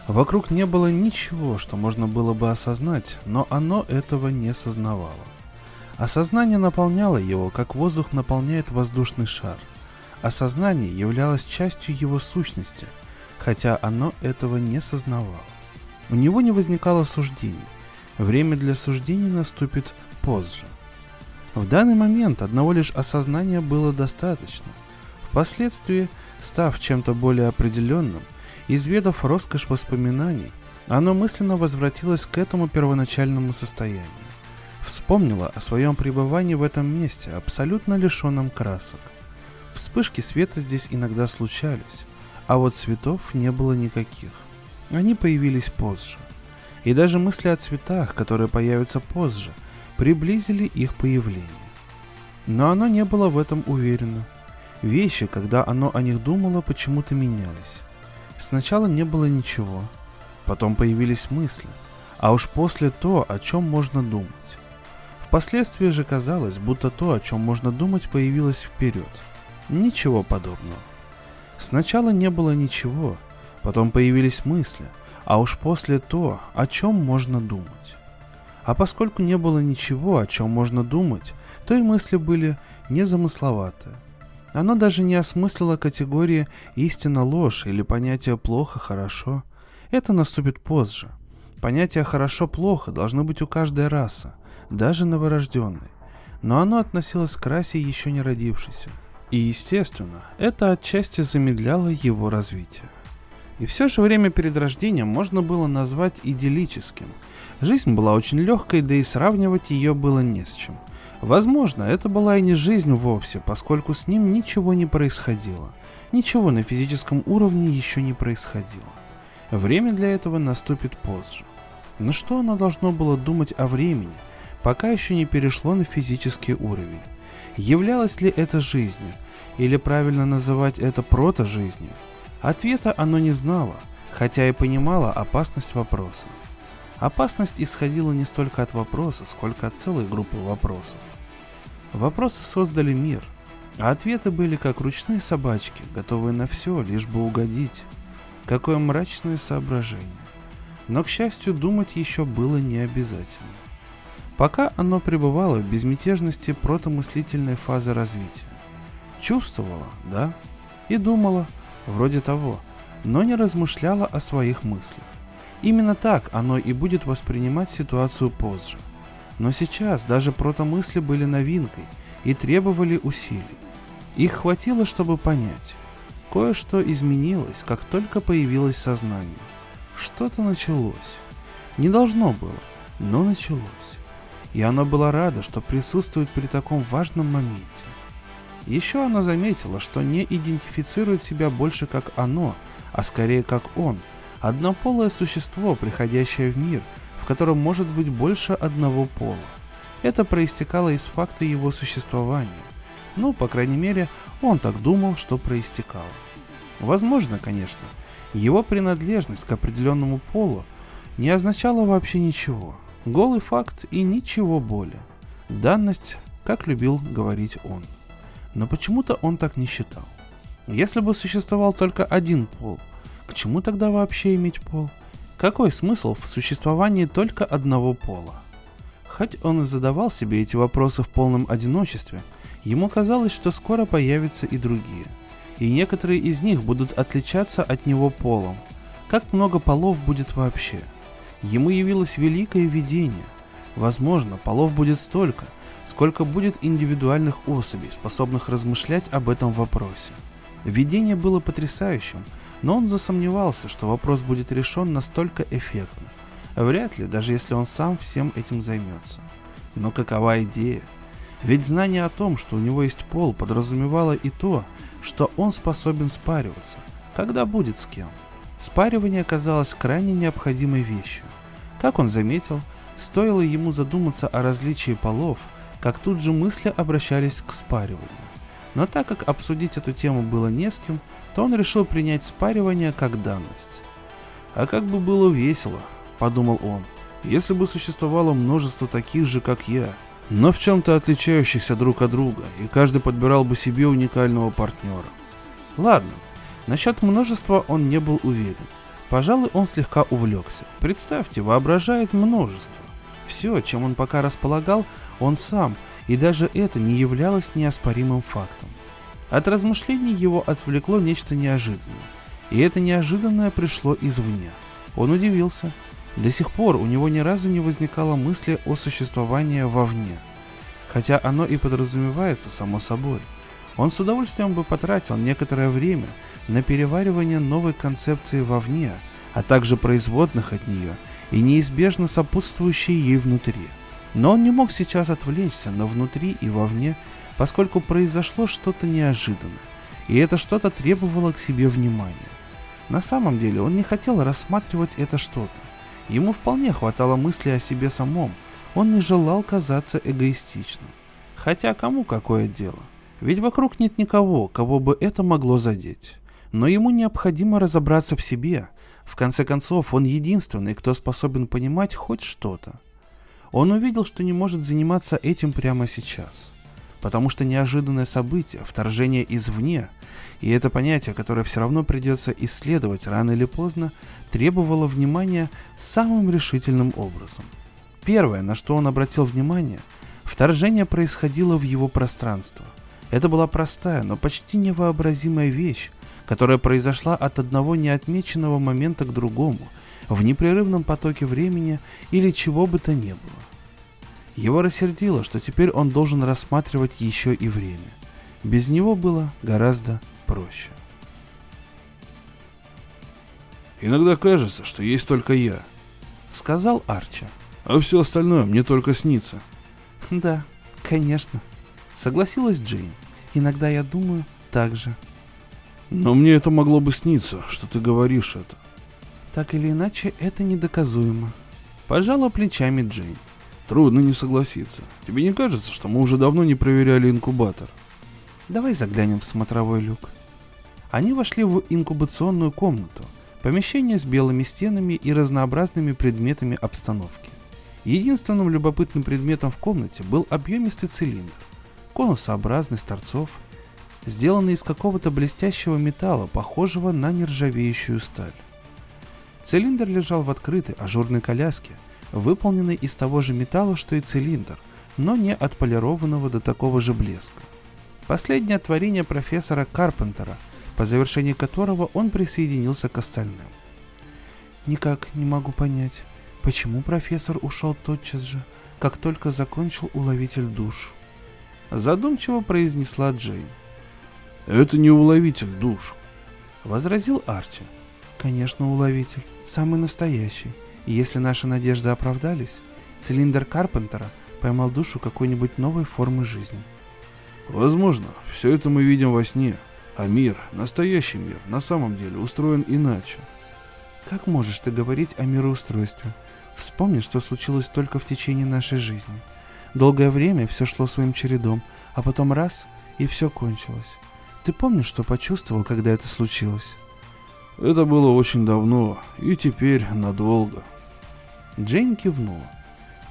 Вокруг не было ничего, что можно было бы осознать, но оно этого не сознавало. Осознание наполняло его, как воздух наполняет воздушный шар. Осознание являлось частью его сущности, хотя оно этого не сознавало. У него не возникало суждений. Время для суждений наступит позже. В данный момент одного лишь осознания было достаточно. Впоследствии, став чем-то более определенным, изведав роскошь воспоминаний, оно мысленно возвратилось к этому первоначальному состоянию. Вспомнила о своем пребывании в этом месте, абсолютно лишенном красок. Вспышки света здесь иногда случались, а вот цветов не было никаких. Они появились позже. И даже мысли о цветах, которые появятся позже, приблизили их появление. Но оно не было в этом уверено. Вещи, когда оно о них думало, почему-то менялись. Сначала не было ничего, потом появились мысли, а уж после то, о чем можно думать. Впоследствии же казалось, будто то, о чем можно думать, появилось вперед. Ничего подобного. Сначала не было ничего, потом появились мысли, а уж после то, о чем можно думать. А поскольку не было ничего, о чем можно думать, то и мысли были незамысловатые. Оно даже не осмыслило категории «истина-ложь» или понятие «плохо-хорошо». Это наступит позже. Понятие «хорошо-плохо» должны быть у каждой расы – даже новорожденной, но оно относилось к расе еще не родившейся. И, естественно, это отчасти замедляло его развитие. И все же время перед рождением можно было назвать идиллическим. Жизнь была очень легкой, да и сравнивать ее было не с чем. Возможно, это была и не жизнь вовсе, поскольку с ним ничего не происходило. Ничего на физическом уровне еще не происходило. Время для этого наступит позже. Но что оно должно было думать о времени, пока еще не перешло на физический уровень. Являлось ли это жизнью, или правильно называть это прото-жизнью? Ответа оно не знало, хотя и понимало опасность вопроса. Опасность исходила не столько от вопроса, сколько от целой группы вопросов. Вопросы создали мир, а ответы были как ручные собачки, готовые на все, лишь бы угодить. Какое мрачное соображение. Но, к счастью, думать еще было не обязательно пока оно пребывало в безмятежности протомыслительной фазы развития. Чувствовало, да, и думала, вроде того, но не размышляла о своих мыслях. Именно так оно и будет воспринимать ситуацию позже. Но сейчас даже протомысли были новинкой и требовали усилий. Их хватило, чтобы понять. Кое-что изменилось, как только появилось сознание. Что-то началось. Не должно было, но началось и она была рада, что присутствует при таком важном моменте. Еще она заметила, что не идентифицирует себя больше как оно, а скорее как он, однополое существо, приходящее в мир, в котором может быть больше одного пола. Это проистекало из факта его существования. Ну, по крайней мере, он так думал, что проистекало. Возможно, конечно, его принадлежность к определенному полу не означала вообще ничего – Голый факт и ничего более. Данность, как любил говорить он. Но почему-то он так не считал. Если бы существовал только один пол, к чему тогда вообще иметь пол? Какой смысл в существовании только одного пола? Хоть он и задавал себе эти вопросы в полном одиночестве, ему казалось, что скоро появятся и другие. И некоторые из них будут отличаться от него полом. Как много полов будет вообще – ему явилось великое видение. Возможно, полов будет столько, сколько будет индивидуальных особей, способных размышлять об этом вопросе. Видение было потрясающим, Но он засомневался, что вопрос будет решен настолько эффектно. Вряд ли, даже если он сам всем этим займется. Но какова идея? Ведь знание о том, что у него есть пол, подразумевало и то, что он способен спариваться, когда будет с кем. Спаривание оказалось крайне необходимой вещью. Как он заметил, стоило ему задуматься о различии полов, как тут же мысли обращались к спариванию. Но так как обсудить эту тему было не с кем, то он решил принять спаривание как данность. А как бы было весело, подумал он, если бы существовало множество таких же, как я, но в чем-то отличающихся друг от друга, и каждый подбирал бы себе уникального партнера. Ладно, насчет множества он не был уверен. Пожалуй, он слегка увлекся. Представьте, воображает множество. Все, чем он пока располагал, он сам, и даже это не являлось неоспоримым фактом. От размышлений его отвлекло нечто неожиданное. И это неожиданное пришло извне. Он удивился, до сих пор у него ни разу не возникало мысли о существовании вовне, хотя оно и подразумевается само собой. Он с удовольствием бы потратил некоторое время на переваривание новой концепции вовне, а также производных от нее и неизбежно сопутствующей ей внутри. Но он не мог сейчас отвлечься на внутри и вовне, поскольку произошло что-то неожиданное, и это что-то требовало к себе внимания. На самом деле он не хотел рассматривать это что-то. Ему вполне хватало мысли о себе самом, он не желал казаться эгоистичным. Хотя кому какое дело? Ведь вокруг нет никого, кого бы это могло задеть. Но ему необходимо разобраться в себе. В конце концов, он единственный, кто способен понимать хоть что-то. Он увидел, что не может заниматься этим прямо сейчас. Потому что неожиданное событие, вторжение извне, и это понятие, которое все равно придется исследовать рано или поздно, требовало внимания самым решительным образом. Первое, на что он обратил внимание, вторжение происходило в его пространство. Это была простая, но почти невообразимая вещь, которая произошла от одного неотмеченного момента к другому, в непрерывном потоке времени или чего бы то ни было. Его рассердило, что теперь он должен рассматривать еще и время. Без него было гораздо проще. Иногда кажется, что есть только я, сказал Арчи. А все остальное мне только снится. Да, конечно, согласилась Джейн. Иногда я думаю так же. Но мне это могло бы сниться, что ты говоришь это. Так или иначе, это недоказуемо. Пожала плечами Джейн. Трудно не согласиться. Тебе не кажется, что мы уже давно не проверяли инкубатор? Давай заглянем в смотровой люк. Они вошли в инкубационную комнату, помещение с белыми стенами и разнообразными предметами обстановки. Единственным любопытным предметом в комнате был объемистый цилиндр, конусообразный с торцов, сделанный из какого-то блестящего металла, похожего на нержавеющую сталь. Цилиндр лежал в открытой ажурной коляске, выполненной из того же металла, что и цилиндр, но не отполированного до такого же блеска. Последнее творение профессора Карпентера, по завершении которого он присоединился к остальным. Никак не могу понять, почему профессор ушел тотчас же, как только закончил уловитель душ. Задумчиво произнесла Джейн. Это не уловитель душ, возразил Арчи. Конечно, уловитель, самый настоящий. И если наши надежды оправдались, цилиндр Карпентера поймал душу какой-нибудь новой формы жизни. Возможно, все это мы видим во сне, а мир, настоящий мир, на самом деле устроен иначе. Как можешь ты говорить о мироустройстве? Вспомни, что случилось только в течение нашей жизни. Долгое время все шло своим чередом, а потом раз, и все кончилось. Ты помнишь, что почувствовал, когда это случилось? Это было очень давно, и теперь надолго. Джейн кивнула.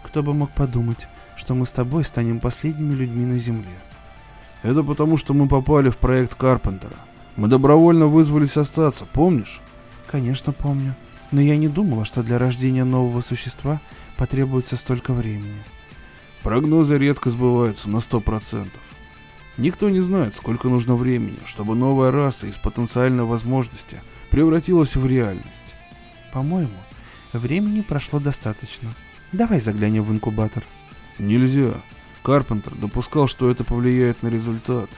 Кто бы мог подумать, что мы с тобой станем последними людьми на Земле. Это потому, что мы попали в проект Карпентера. Мы добровольно вызвались остаться, помнишь? Конечно, помню. Но я не думала, что для рождения нового существа потребуется столько времени. Прогнозы редко сбываются на сто процентов. Никто не знает, сколько нужно времени, чтобы новая раса из потенциальной возможности превратилась в реальность. По-моему, времени прошло достаточно. Давай заглянем в инкубатор. Нельзя. Карпентер допускал, что это повлияет на результат.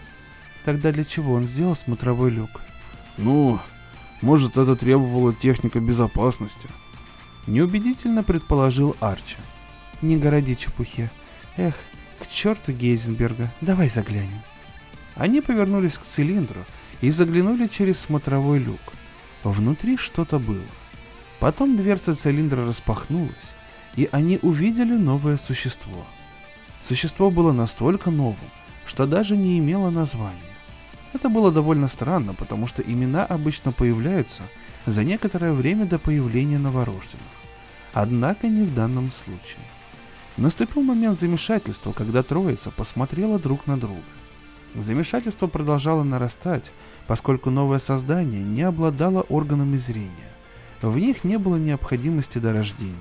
Тогда для чего он сделал смотровой люк? Ну, Может, это требовала техника безопасности? Неубедительно предположил Арчи. Не городи чепухе. Эх, к черту Гейзенберга, давай заглянем. Они повернулись к цилиндру и заглянули через смотровой люк. Внутри что-то было. Потом дверца цилиндра распахнулась, и они увидели новое существо. Существо было настолько новым, что даже не имело названия. Это было довольно странно, потому что имена обычно появляются за некоторое время до появления новорожденных. Однако не в данном случае. Наступил момент замешательства, когда троица посмотрела друг на друга. Замешательство продолжало нарастать, поскольку новое создание не обладало органами зрения. В них не было необходимости до рождения.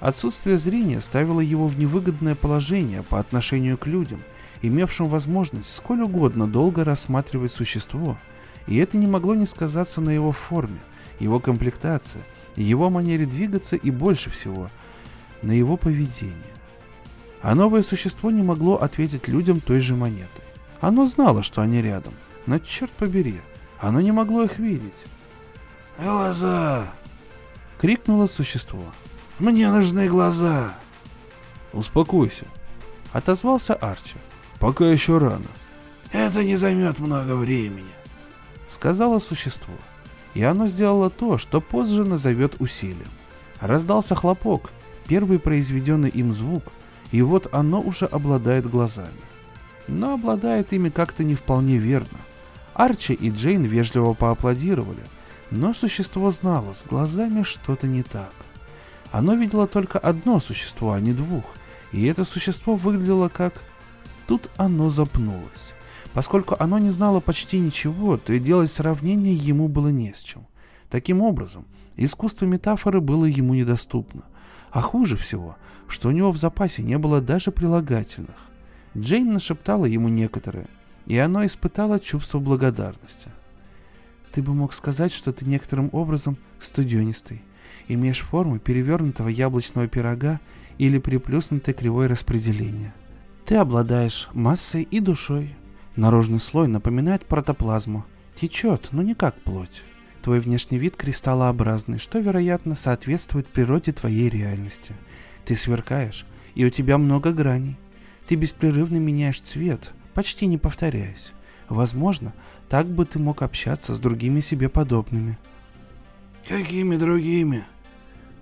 Отсутствие зрения ставило его в невыгодное положение по отношению к людям, имевшим возможность сколь угодно долго рассматривать существо, и это не могло не сказаться на его форме, его комплектации, его манере двигаться и больше всего на его поведении. А новое существо не могло ответить людям той же монетой. Оно знало, что они рядом, но черт побери, оно не могло их видеть. «Глаза!» — крикнуло существо. «Мне нужны глаза!» «Успокойся!» — отозвался Арчи. «Пока еще рано!» «Это не займет много времени!» — сказала существо. И оно сделало то, что позже назовет усилием. Раздался хлопок, первый произведенный им звук, и вот оно уже обладает глазами. Но обладает ими как-то не вполне верно. Арчи и Джейн вежливо поаплодировали, но существо знало, с глазами что-то не так. Оно видело только одно существо, а не двух, и это существо выглядело как... Тут оно запнулось. Поскольку оно не знало почти ничего, то и делать сравнение ему было не с чем. Таким образом, искусство метафоры было ему недоступно. А хуже всего, что у него в запасе не было даже прилагательных. Джейн нашептала ему некоторые, и оно испытало чувство благодарности. Ты бы мог сказать, что ты некоторым образом студенистый, имеешь форму перевернутого яблочного пирога или приплюснутое кривое распределение. Ты обладаешь массой и душой. Наружный слой напоминает протоплазму. Течет, но не как плоть. Твой внешний вид кристаллообразный, что, вероятно, соответствует природе твоей реальности. Ты сверкаешь, и у тебя много граней. Ты беспрерывно меняешь цвет, почти не повторяясь. Возможно, так бы ты мог общаться с другими себе подобными. «Какими другими?»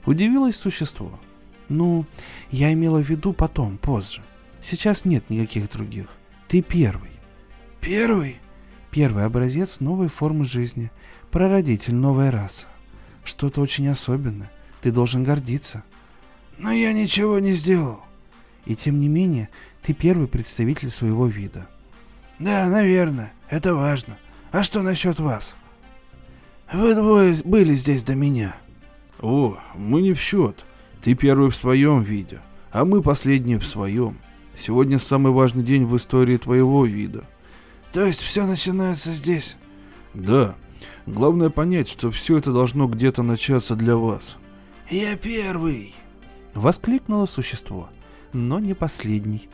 Удивилось существо. Ну, я имела в виду потом, позже. Сейчас нет никаких других. Ты первый. Первый? Первый образец новой формы жизни. Прародитель новой расы. Что-то очень особенное. Ты должен гордиться. Но я ничего не сделал. И тем не менее, ты первый представитель своего вида. Да, наверное. Это важно. А что насчет вас? Вы двое были здесь до меня. О, мы не в счет. Ты первый в своем виде, а мы последние в своем. Сегодня самый важный день в истории твоего вида. То есть все начинается здесь? Да. Главное понять, что все это должно где-то начаться для вас. Я первый. Воскликнуло существо. Но не последний.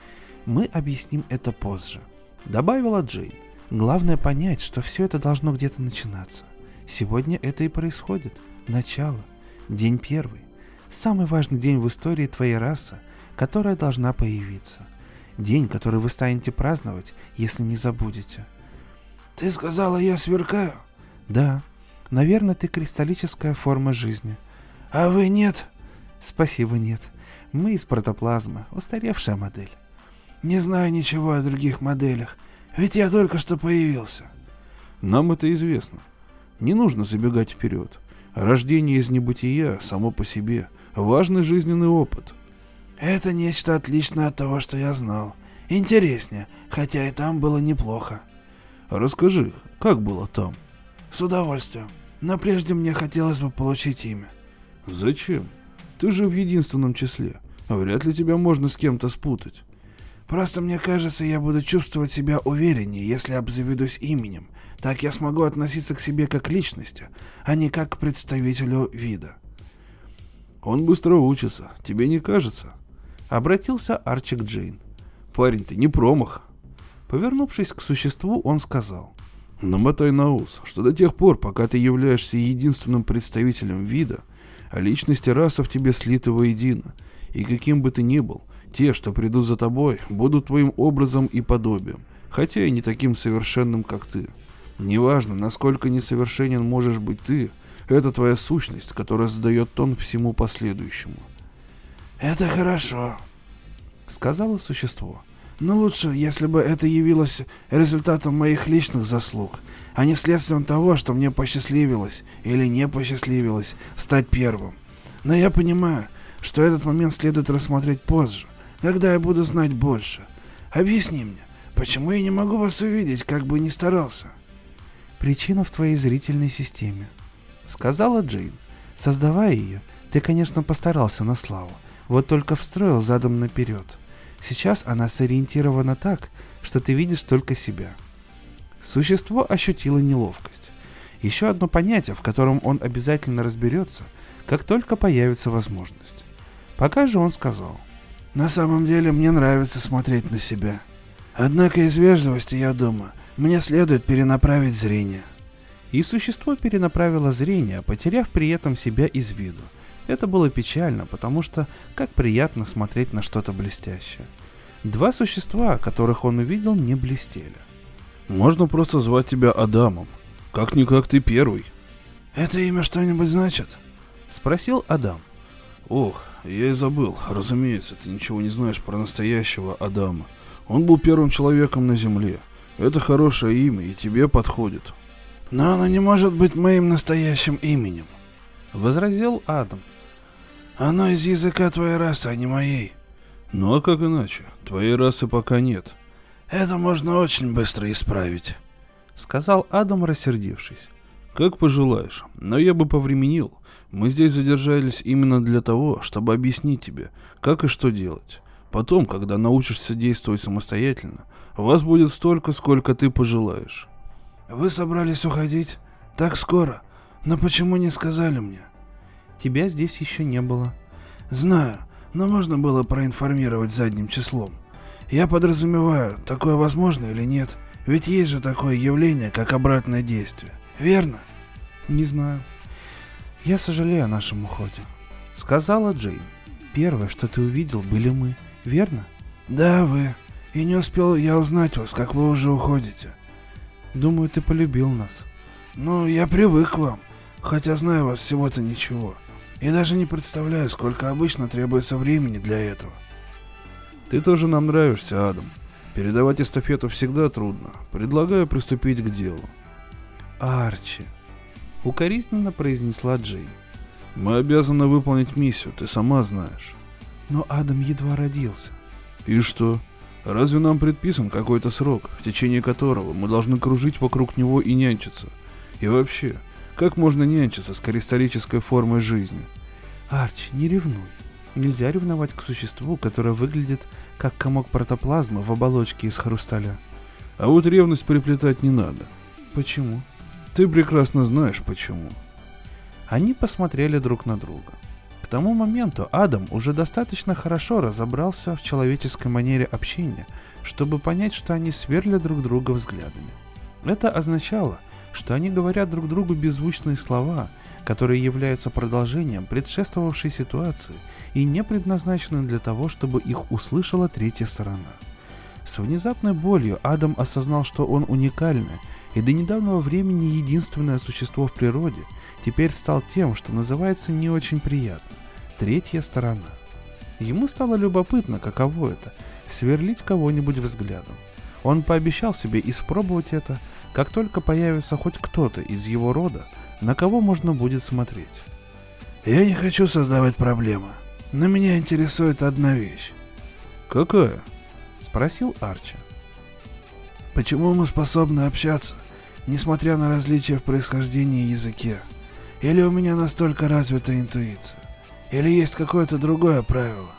Мы объясним это позже. Добавила Джейн. Главное понять, что все это должно где-то начинаться. Сегодня это и происходит. Начало. День первый. Самый важный день в истории твоей расы, которая должна появиться. День, который вы станете праздновать, если не забудете. Ты сказала, я сверкаю? Да. Наверное, ты кристаллическая форма жизни. А вы нет? Спасибо, нет. Мы из протоплазмы, устаревшая модель. Не знаю ничего о других моделях, ведь я только что появился. Нам это известно. Не нужно забегать вперед. Рождение из небытия само по себе важный жизненный опыт. Это нечто отличное от того, что я знал. Интереснее, хотя и там было неплохо. Расскажи, как было там? С удовольствием. Но прежде мне хотелось бы получить имя. Зачем? Ты же в единственном числе. Вряд ли тебя можно с кем-то спутать. Просто мне кажется, я буду чувствовать себя увереннее, если обзаведусь именем. Так я смогу относиться к себе как к личности, а не как к представителю вида. Он быстро учится, тебе не кажется? Обратился Арчи к Джейн. Парень, ты не промах. Повернувшись к существу, он сказал. Намотай на ус, что до тех пор, пока ты являешься единственным представителем вида, а личности раса в тебе слиты воедино, и каким бы ты ни был, те, что придут за тобой, будут твоим образом и подобием, хотя и не таким совершенным, как ты. Неважно, насколько несовершенен можешь быть ты, это твоя сущность, которая задает тон всему последующему. «Это хорошо», — сказала существо. «Но лучше, если бы это явилось результатом моих личных заслуг, а не следствием того, что мне посчастливилось или не посчастливилось стать первым. Но я понимаю, что этот момент следует рассмотреть позже, когда я буду знать больше. Объясни мне, почему я не могу вас увидеть, как бы ни старался?» «Причина в твоей зрительной системе», — сказала Джейн. «Создавая ее, ты, конечно, постарался на славу, вот только встроил задом наперед. Сейчас она сориентирована так, что ты видишь только себя». Существо ощутило неловкость. Еще одно понятие, в котором он обязательно разберется, как только появится возможность. Пока же он сказал. «На самом деле мне нравится смотреть на себя. Однако из вежливости, я думаю, мне следует перенаправить зрение». И существо перенаправило зрение, потеряв при этом себя из виду. Это было печально, потому что как приятно смотреть на что-то блестящее. Два существа, которых он увидел, не блестели. Можно просто звать тебя Адамом. Как-никак ты первый. Это имя что-нибудь значит? Спросил Адам. Ох, я и забыл. Разумеется, ты ничего не знаешь про настоящего Адама. Он был первым человеком на Земле. Это хорошее имя, и тебе подходит. Но оно не может быть моим настоящим именем. Возразил Адам. Оно из языка твоей расы, а не моей. Ну а как иначе? Твоей расы пока нет. Это можно очень быстро исправить. Сказал Адам, рассердившись. Как пожелаешь, но я бы повременил. Мы здесь задержались именно для того, чтобы объяснить тебе, как и что делать. Потом, когда научишься действовать самостоятельно, вас будет столько, сколько ты пожелаешь. Вы собрались уходить? Так скоро? Но почему не сказали мне? Тебя здесь еще не было. Знаю, но можно было проинформировать задним числом. Я подразумеваю, такое возможно или нет. Ведь есть же такое явление, как обратное действие. Верно? Не знаю. Я сожалею о нашем уходе. Сказала Джейн. Первое, что ты увидел, были мы. Верно? Да, вы. И не успел я узнать вас, как вы уже уходите. Думаю, ты полюбил нас. Ну, я привык к вам, хотя знаю вас всего-то ничего. И даже не представляю, сколько обычно требуется времени для этого. Ты тоже нам нравишься, Адам. Передавать эстафету всегда трудно. Предлагаю приступить к делу. Арчи. Укоризненно произнесла Джейн. Мы обязаны выполнить миссию, ты сама знаешь. Но Адам едва родился. И что? Разве нам предписан какой-то срок, в течение которого мы должны кружить вокруг него и нянчиться? И вообще, как можно нянчиться с кристаллической формой жизни? Арчи, не ревнуй. Нельзя ревновать к существу, которое выглядит как комок протоплазмы в оболочке из хрусталя. А вот ревность приплетать не надо. Почему? Ты прекрасно знаешь почему. Они посмотрели друг на друга. К тому моменту Адам уже достаточно хорошо разобрался в человеческой манере общения, чтобы понять, что они сверлят друг друга взглядами. Это означало, что они говорят друг другу беззвучные слова, которые являются продолжением предшествовавшей ситуации и не предназначены для того, чтобы их услышала третья сторона. С внезапной болью Адам осознал, что он уникальный и до недавнего времени единственное существо в природе теперь стал тем, что называется не очень приятно – третья сторона. Ему стало любопытно, каково это – сверлить кого-нибудь взглядом. Он пообещал себе испробовать это, как только появится хоть кто-то из его рода, на кого можно будет смотреть. «Я не хочу создавать проблемы», но меня интересует одна вещь. Какая? Спросил Арчи. Почему мы способны общаться, несмотря на различия в происхождении и языке? Или у меня настолько развита интуиция? Или есть какое-то другое правило?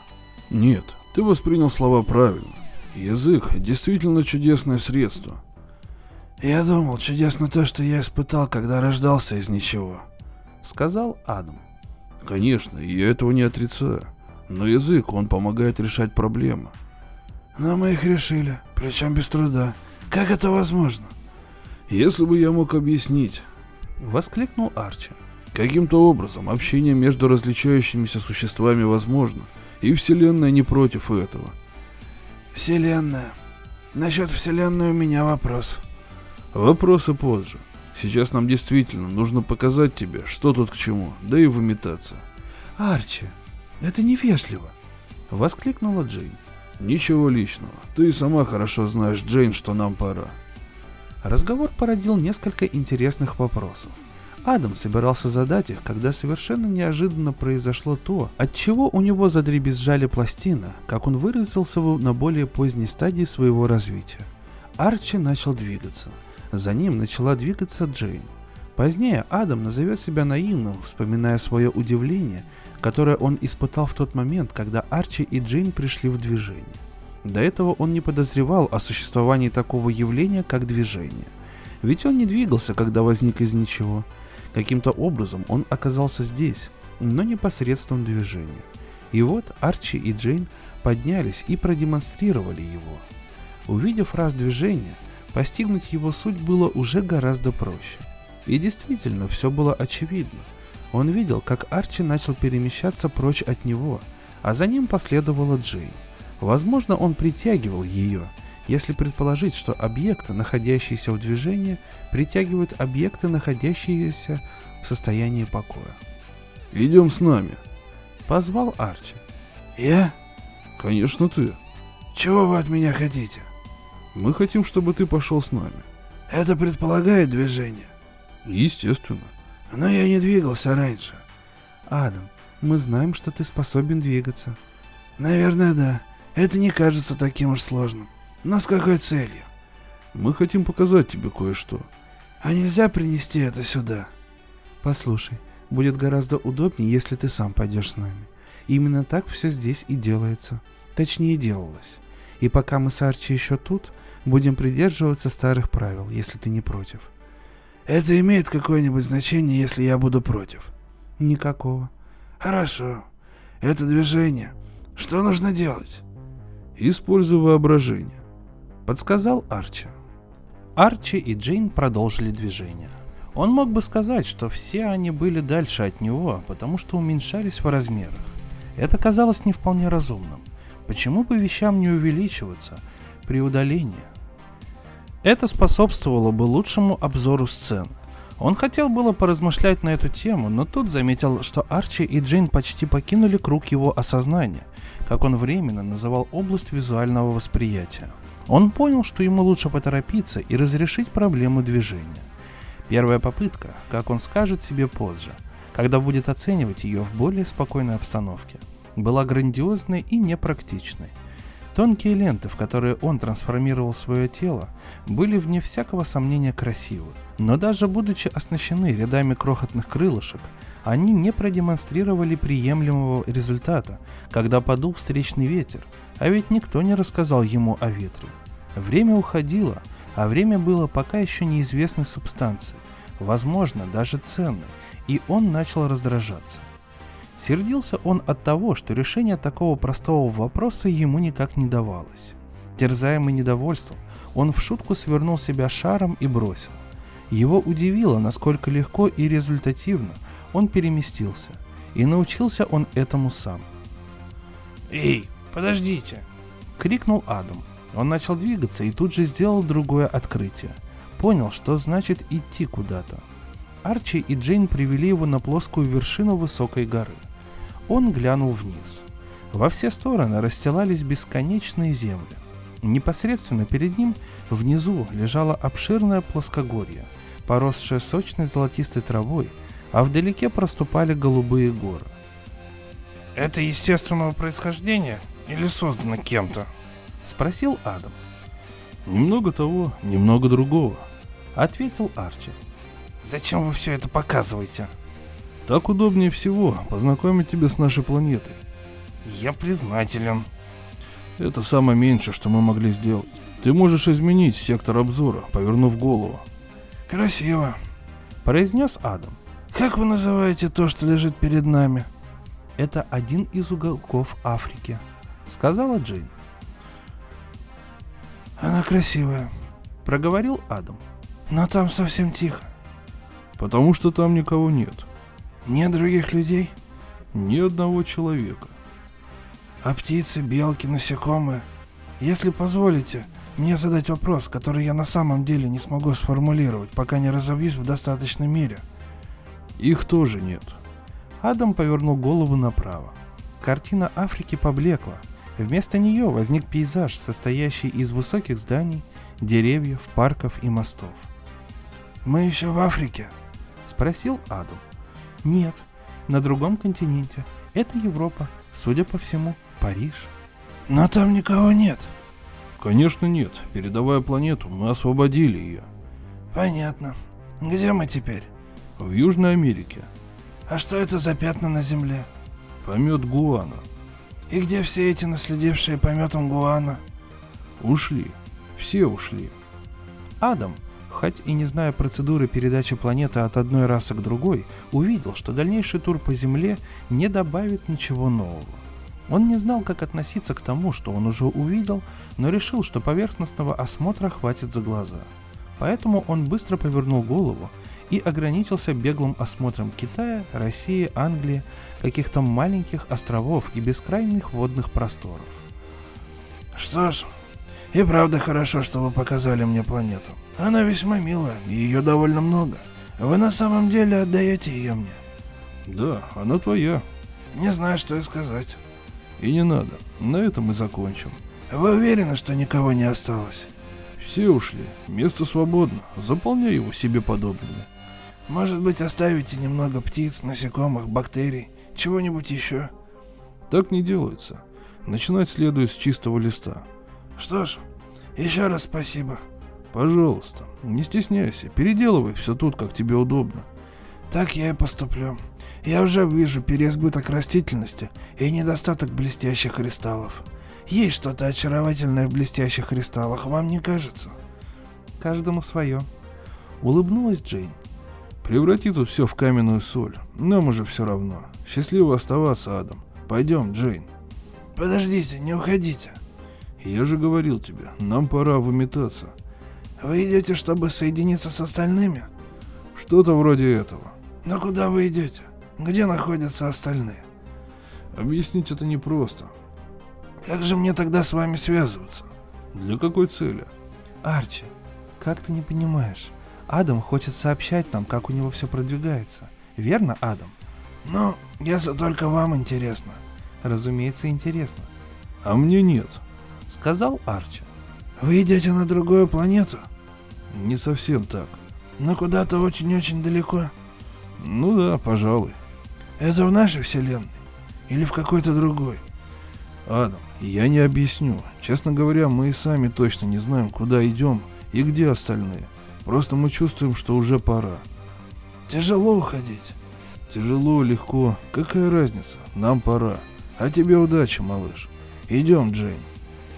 Нет, ты воспринял слова правильно. Язык действительно чудесное средство. Я думал, чудесно то, что я испытал, когда рождался из ничего. Сказал Адам. Конечно, я этого не отрицаю. Но язык, он помогает решать проблемы. Но мы их решили, причем без труда. Как это возможно? Если бы я мог объяснить, Воскликнул Арчи. каким-то образом общение между различающимися существами возможно, и Вселенная не против этого. Вселенная. Насчет Вселенной у меня вопрос. Вопросы позже. Сейчас нам действительно нужно показать тебе, что тут к чему, да и выметаться. Арчи, это невежливо. Воскликнула Джейн. Ничего личного. Ты и сама хорошо знаешь, Джейн, что нам пора. Разговор породил несколько интересных вопросов. Адам собирался задать их, когда совершенно неожиданно произошло то, от чего у него задребезжали пластины, как он выразился на более поздней стадии своего развития. Арчи начал двигаться. За ним начала двигаться Джейн. Позднее Адам назовет себя наивным, вспоминая свое удивление, которое он испытал в тот момент, когда Арчи и Джейн пришли в движение. До этого он не подозревал о существовании такого явления, как движение. Ведь он не двигался, когда возник из ничего. Каким-то образом он оказался здесь, но не посредством движения. И вот Арчи и Джейн поднялись и продемонстрировали его. Увидев раз движение, постигнуть его суть было уже гораздо проще. И действительно, все было очевидно. Он видел, как Арчи начал перемещаться прочь от него, а за ним последовала Джейн. Возможно, он притягивал ее, если предположить, что объекты, находящиеся в движении, притягивают объекты, находящиеся в состоянии покоя. Идем с нами. Позвал Арчи. Я? Конечно, ты. Чего вы от меня хотите? Мы хотим, чтобы ты пошел с нами. Это предполагает движение. Естественно. Но я не двигался раньше. Адам, мы знаем, что ты способен двигаться. Наверное, да. Это не кажется таким уж сложным. Но с какой целью? Мы хотим показать тебе кое-что. А нельзя принести это сюда? Послушай, будет гораздо удобнее, если ты сам пойдешь с нами. Именно так все здесь и делается. Точнее, делалось. И пока мы с Арчи еще тут, будем придерживаться старых правил, если ты не против. Это имеет какое-нибудь значение, если я буду против? Никакого. Хорошо. Это движение. Что нужно делать? Используй воображение. Подсказал Арчи. Арчи и Джейн продолжили движение. Он мог бы сказать, что все они были дальше от него, потому что уменьшались в размерах. Это казалось не вполне разумным. Почему бы вещам не увеличиваться при удалении? Это способствовало бы лучшему обзору сцены. Он хотел было поразмышлять на эту тему, но тут заметил, что Арчи и Джейн почти покинули круг его осознания, как он временно называл область визуального восприятия. Он понял, что ему лучше поторопиться и разрешить проблему движения. Первая попытка, как он скажет себе позже, когда будет оценивать ее в более спокойной обстановке, была грандиозной и непрактичной. Тонкие ленты, в которые он трансформировал свое тело, были вне всякого сомнения красивы. Но даже будучи оснащены рядами крохотных крылышек, они не продемонстрировали приемлемого результата, когда подул встречный ветер, а ведь никто не рассказал ему о ветре. Время уходило, а время было пока еще неизвестной субстанцией, возможно, даже ценной, и он начал раздражаться. Сердился он от того, что решение такого простого вопроса ему никак не давалось. Терзаемый недовольством, он в шутку свернул себя шаром и бросил. Его удивило, насколько легко и результативно он переместился, и научился он этому сам. Эй, подождите! — крикнул Адам. Он начал двигаться и тут же сделал другое открытие. Понял, что значит идти куда-то. Арчи и Джейн привели его на плоскую вершину высокой горы. Он глянул вниз. Во все стороны расстилались бесконечные земли. Непосредственно перед ним внизу лежало обширное плоскогорье, поросшее сочной золотистой травой, а вдалеке проступали голубые горы. Это естественного происхождения или создано кем-то? Спросил Адам. Немного того, немного другого. Ответил Арчи. Зачем вы все это показываете? Так удобнее всего познакомить тебя с нашей планетой. Я признателен. Это самое меньшее, что мы могли сделать. Ты можешь изменить сектор обзора, повернув голову. Красиво. Произнес Адам. Как вы называете то, что лежит перед нами? Это один из уголков Африки, сказала Джейн. Она красивая. Проговорил Адам. Но там совсем тихо. Потому что там никого нет. Нет других людей? Ни одного человека. А птицы, белки, насекомые? Если позволите, мне задать вопрос, который я на самом деле не смогу сформулировать, пока не разобьюсь в достаточной мере. Их тоже нет. Адам повернул голову направо. Картина Африки поблекла. Вместо нее возник пейзаж, состоящий из высоких зданий, деревьев, парков и мостов. «Мы еще в Африке?» — спросил Адам. «Нет, на другом континенте. Это Европа, судя по всему, Париж». «Но там никого нет». «Конечно нет. Передавая планету, мы освободили ее». «Понятно. Где мы теперь?» «В Южной Америке». «А что это за пятна на Земле?» «Помет Гуана». «И где все эти наследившие пометом Гуана?» «Ушли. Все ушли». Адам, хоть и не зная процедуры передачи планеты от одной расы к другой, увидел, что дальнейший тур по Земле не добавит ничего нового. Он не знал, как относиться к тому, что он уже увидел, но решил, что поверхностного осмотра хватит за глаза. Поэтому он быстро повернул голову и ограничился беглым осмотром Китая, России, Англии, каких-то маленьких островов и бескрайних водных просторов. Что ж, и правда хорошо, что вы показали мне планету. Она весьма милая, и ее довольно много. Вы на самом деле отдаете ее мне? Да, она твоя. Не знаю, что и сказать. И не надо. На этом мы закончим. Вы уверены, что никого не осталось? Все ушли. Место свободно. Заполняй его себе подобными. Может быть, оставите немного птиц, насекомых, бактерий, чего-нибудь еще? Так не делается. Начинать следует с чистого листа. Что ж, еще раз спасибо. Пожалуйста, не стесняйся, переделывай все тут, как тебе удобно. Так я и поступлю. Я уже вижу переизбыток растительности и недостаток блестящих кристаллов. Есть что-то очаровательное в блестящих кристаллах, вам не кажется? Каждому свое. Улыбнулась Джейн. Преврати тут все в каменную соль. Нам уже все равно. Счастливо оставаться, Адам. Пойдем, Джейн. Подождите, не уходите. Я же говорил тебе, нам пора выметаться. Вы идете, чтобы соединиться с остальными? Что-то вроде этого. Но куда вы идете? Где находятся остальные? Объяснить это непросто. Как же мне тогда с вами связываться? Для какой цели? Арчи, как ты не понимаешь? Адам хочет сообщать нам, как у него все продвигается. Верно, Адам? Ну, если только вам интересно. Разумеется, интересно. А мне нет, сказал Арчи. Вы идете на другую планету? Не совсем так. Но куда-то очень-очень далеко. Ну да, пожалуй. Это в нашей вселенной? Или в какой-то другой? Адам, я не объясню. Честно говоря, мы и сами точно не знаем, куда идем и где остальные. Просто мы чувствуем, что уже пора. Тяжело уходить. Тяжело, легко. Какая разница? Нам пора. А тебе удачи, малыш. Идем, Джейн.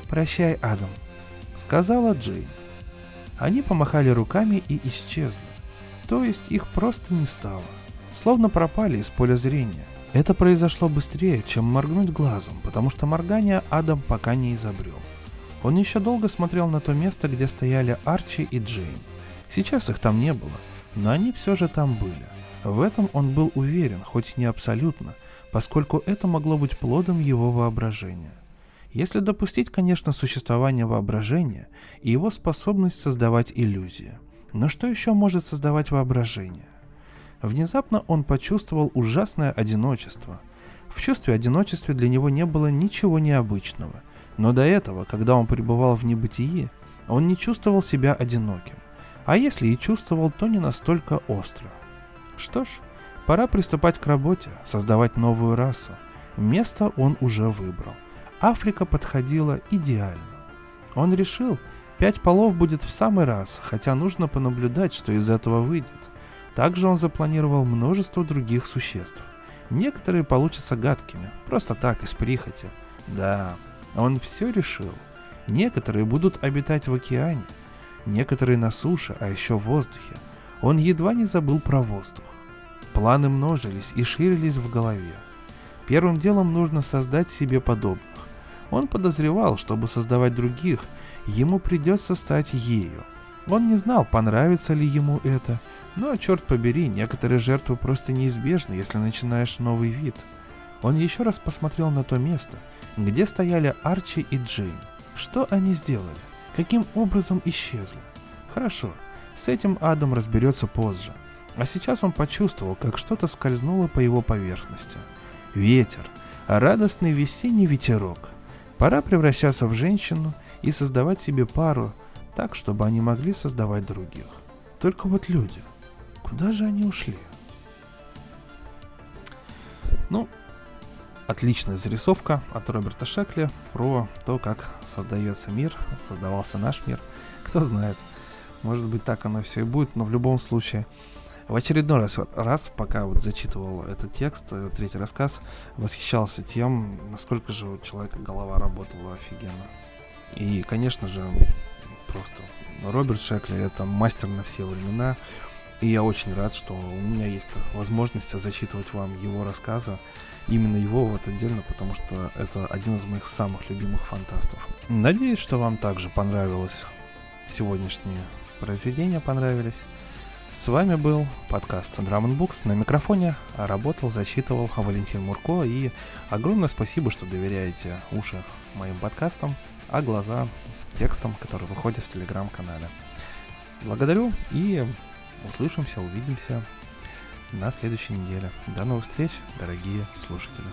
Прощай, Адам, сказала Джейн. Они помахали руками и исчезли. То есть их просто не стало. Словно пропали из поля зрения. Это произошло быстрее, чем моргнуть глазом, потому что моргания Адам пока не изобрел. Он еще долго смотрел на то место, где стояли Арчи и Джейн. Сейчас их там не было, но они все же там были. В этом он был уверен, хоть и не абсолютно, поскольку это могло быть плодом его воображения. Если допустить, конечно, существование воображения и его способность создавать иллюзии. Но что еще может создавать воображение? Внезапно он почувствовал ужасное одиночество. В чувстве одиночества для него не было ничего необычного. Но до этого, когда он пребывал в небытии, он не чувствовал себя одиноким. А если и чувствовал, то не настолько остро. Что ж, пора приступать к работе, создавать новую расу. Место он уже выбрал. Африка подходила идеально. Он решил, пять полов будет в самый раз, хотя нужно понаблюдать, что из этого выйдет. Также он запланировал множество других существ. Некоторые получатся гадкими, просто так, из прихоти. Да, он все решил. Некоторые будут обитать в океане, некоторые на суше, а еще в воздухе. Он едва не забыл про воздух. Планы множились и ширились в голове. Первым делом нужно создать себе подобных. Он подозревал, чтобы создавать других, ему придется стать ею. Он не знал, понравится ли ему это, но, черт побери, некоторые жертвы просто неизбежны, если начинаешь новый вид. Он еще раз посмотрел на то место, где стояли Арчи и Джейн. Что они сделали? Каким образом исчезли? Хорошо, с этим Адам разберется позже. А сейчас он почувствовал, как что-то скользнуло по его поверхности. Ветер, радостный весенний ветерок. Пора превращаться в женщину и создавать себе пару, так, чтобы они могли создавать других. Только вот люди, куда же они ушли? Ну, отличная зарисовка от Роберта Шекли про то, как создается мир, создавался наш мир. Кто знает, может быть так оно все и будет, но в любом случае в очередной раз, раз, пока вот зачитывал этот текст, э, третий рассказ, восхищался тем, насколько же у человека голова работала офигенно. И, конечно же, просто Роберт Шекли это мастер на все времена. И я очень рад, что у меня есть возможность зачитывать вам его рассказы. Именно его вот отдельно, потому что это один из моих самых любимых фантастов. Надеюсь, что вам также понравилось сегодняшние произведения понравились. С вами был подкаст Drum Books. На микрофоне работал, зачитывал Валентин Мурко. И огромное спасибо, что доверяете уши моим подкастам, а глаза текстам, которые выходят в телеграм-канале. Благодарю и услышимся, увидимся на следующей неделе. До новых встреч, дорогие слушатели.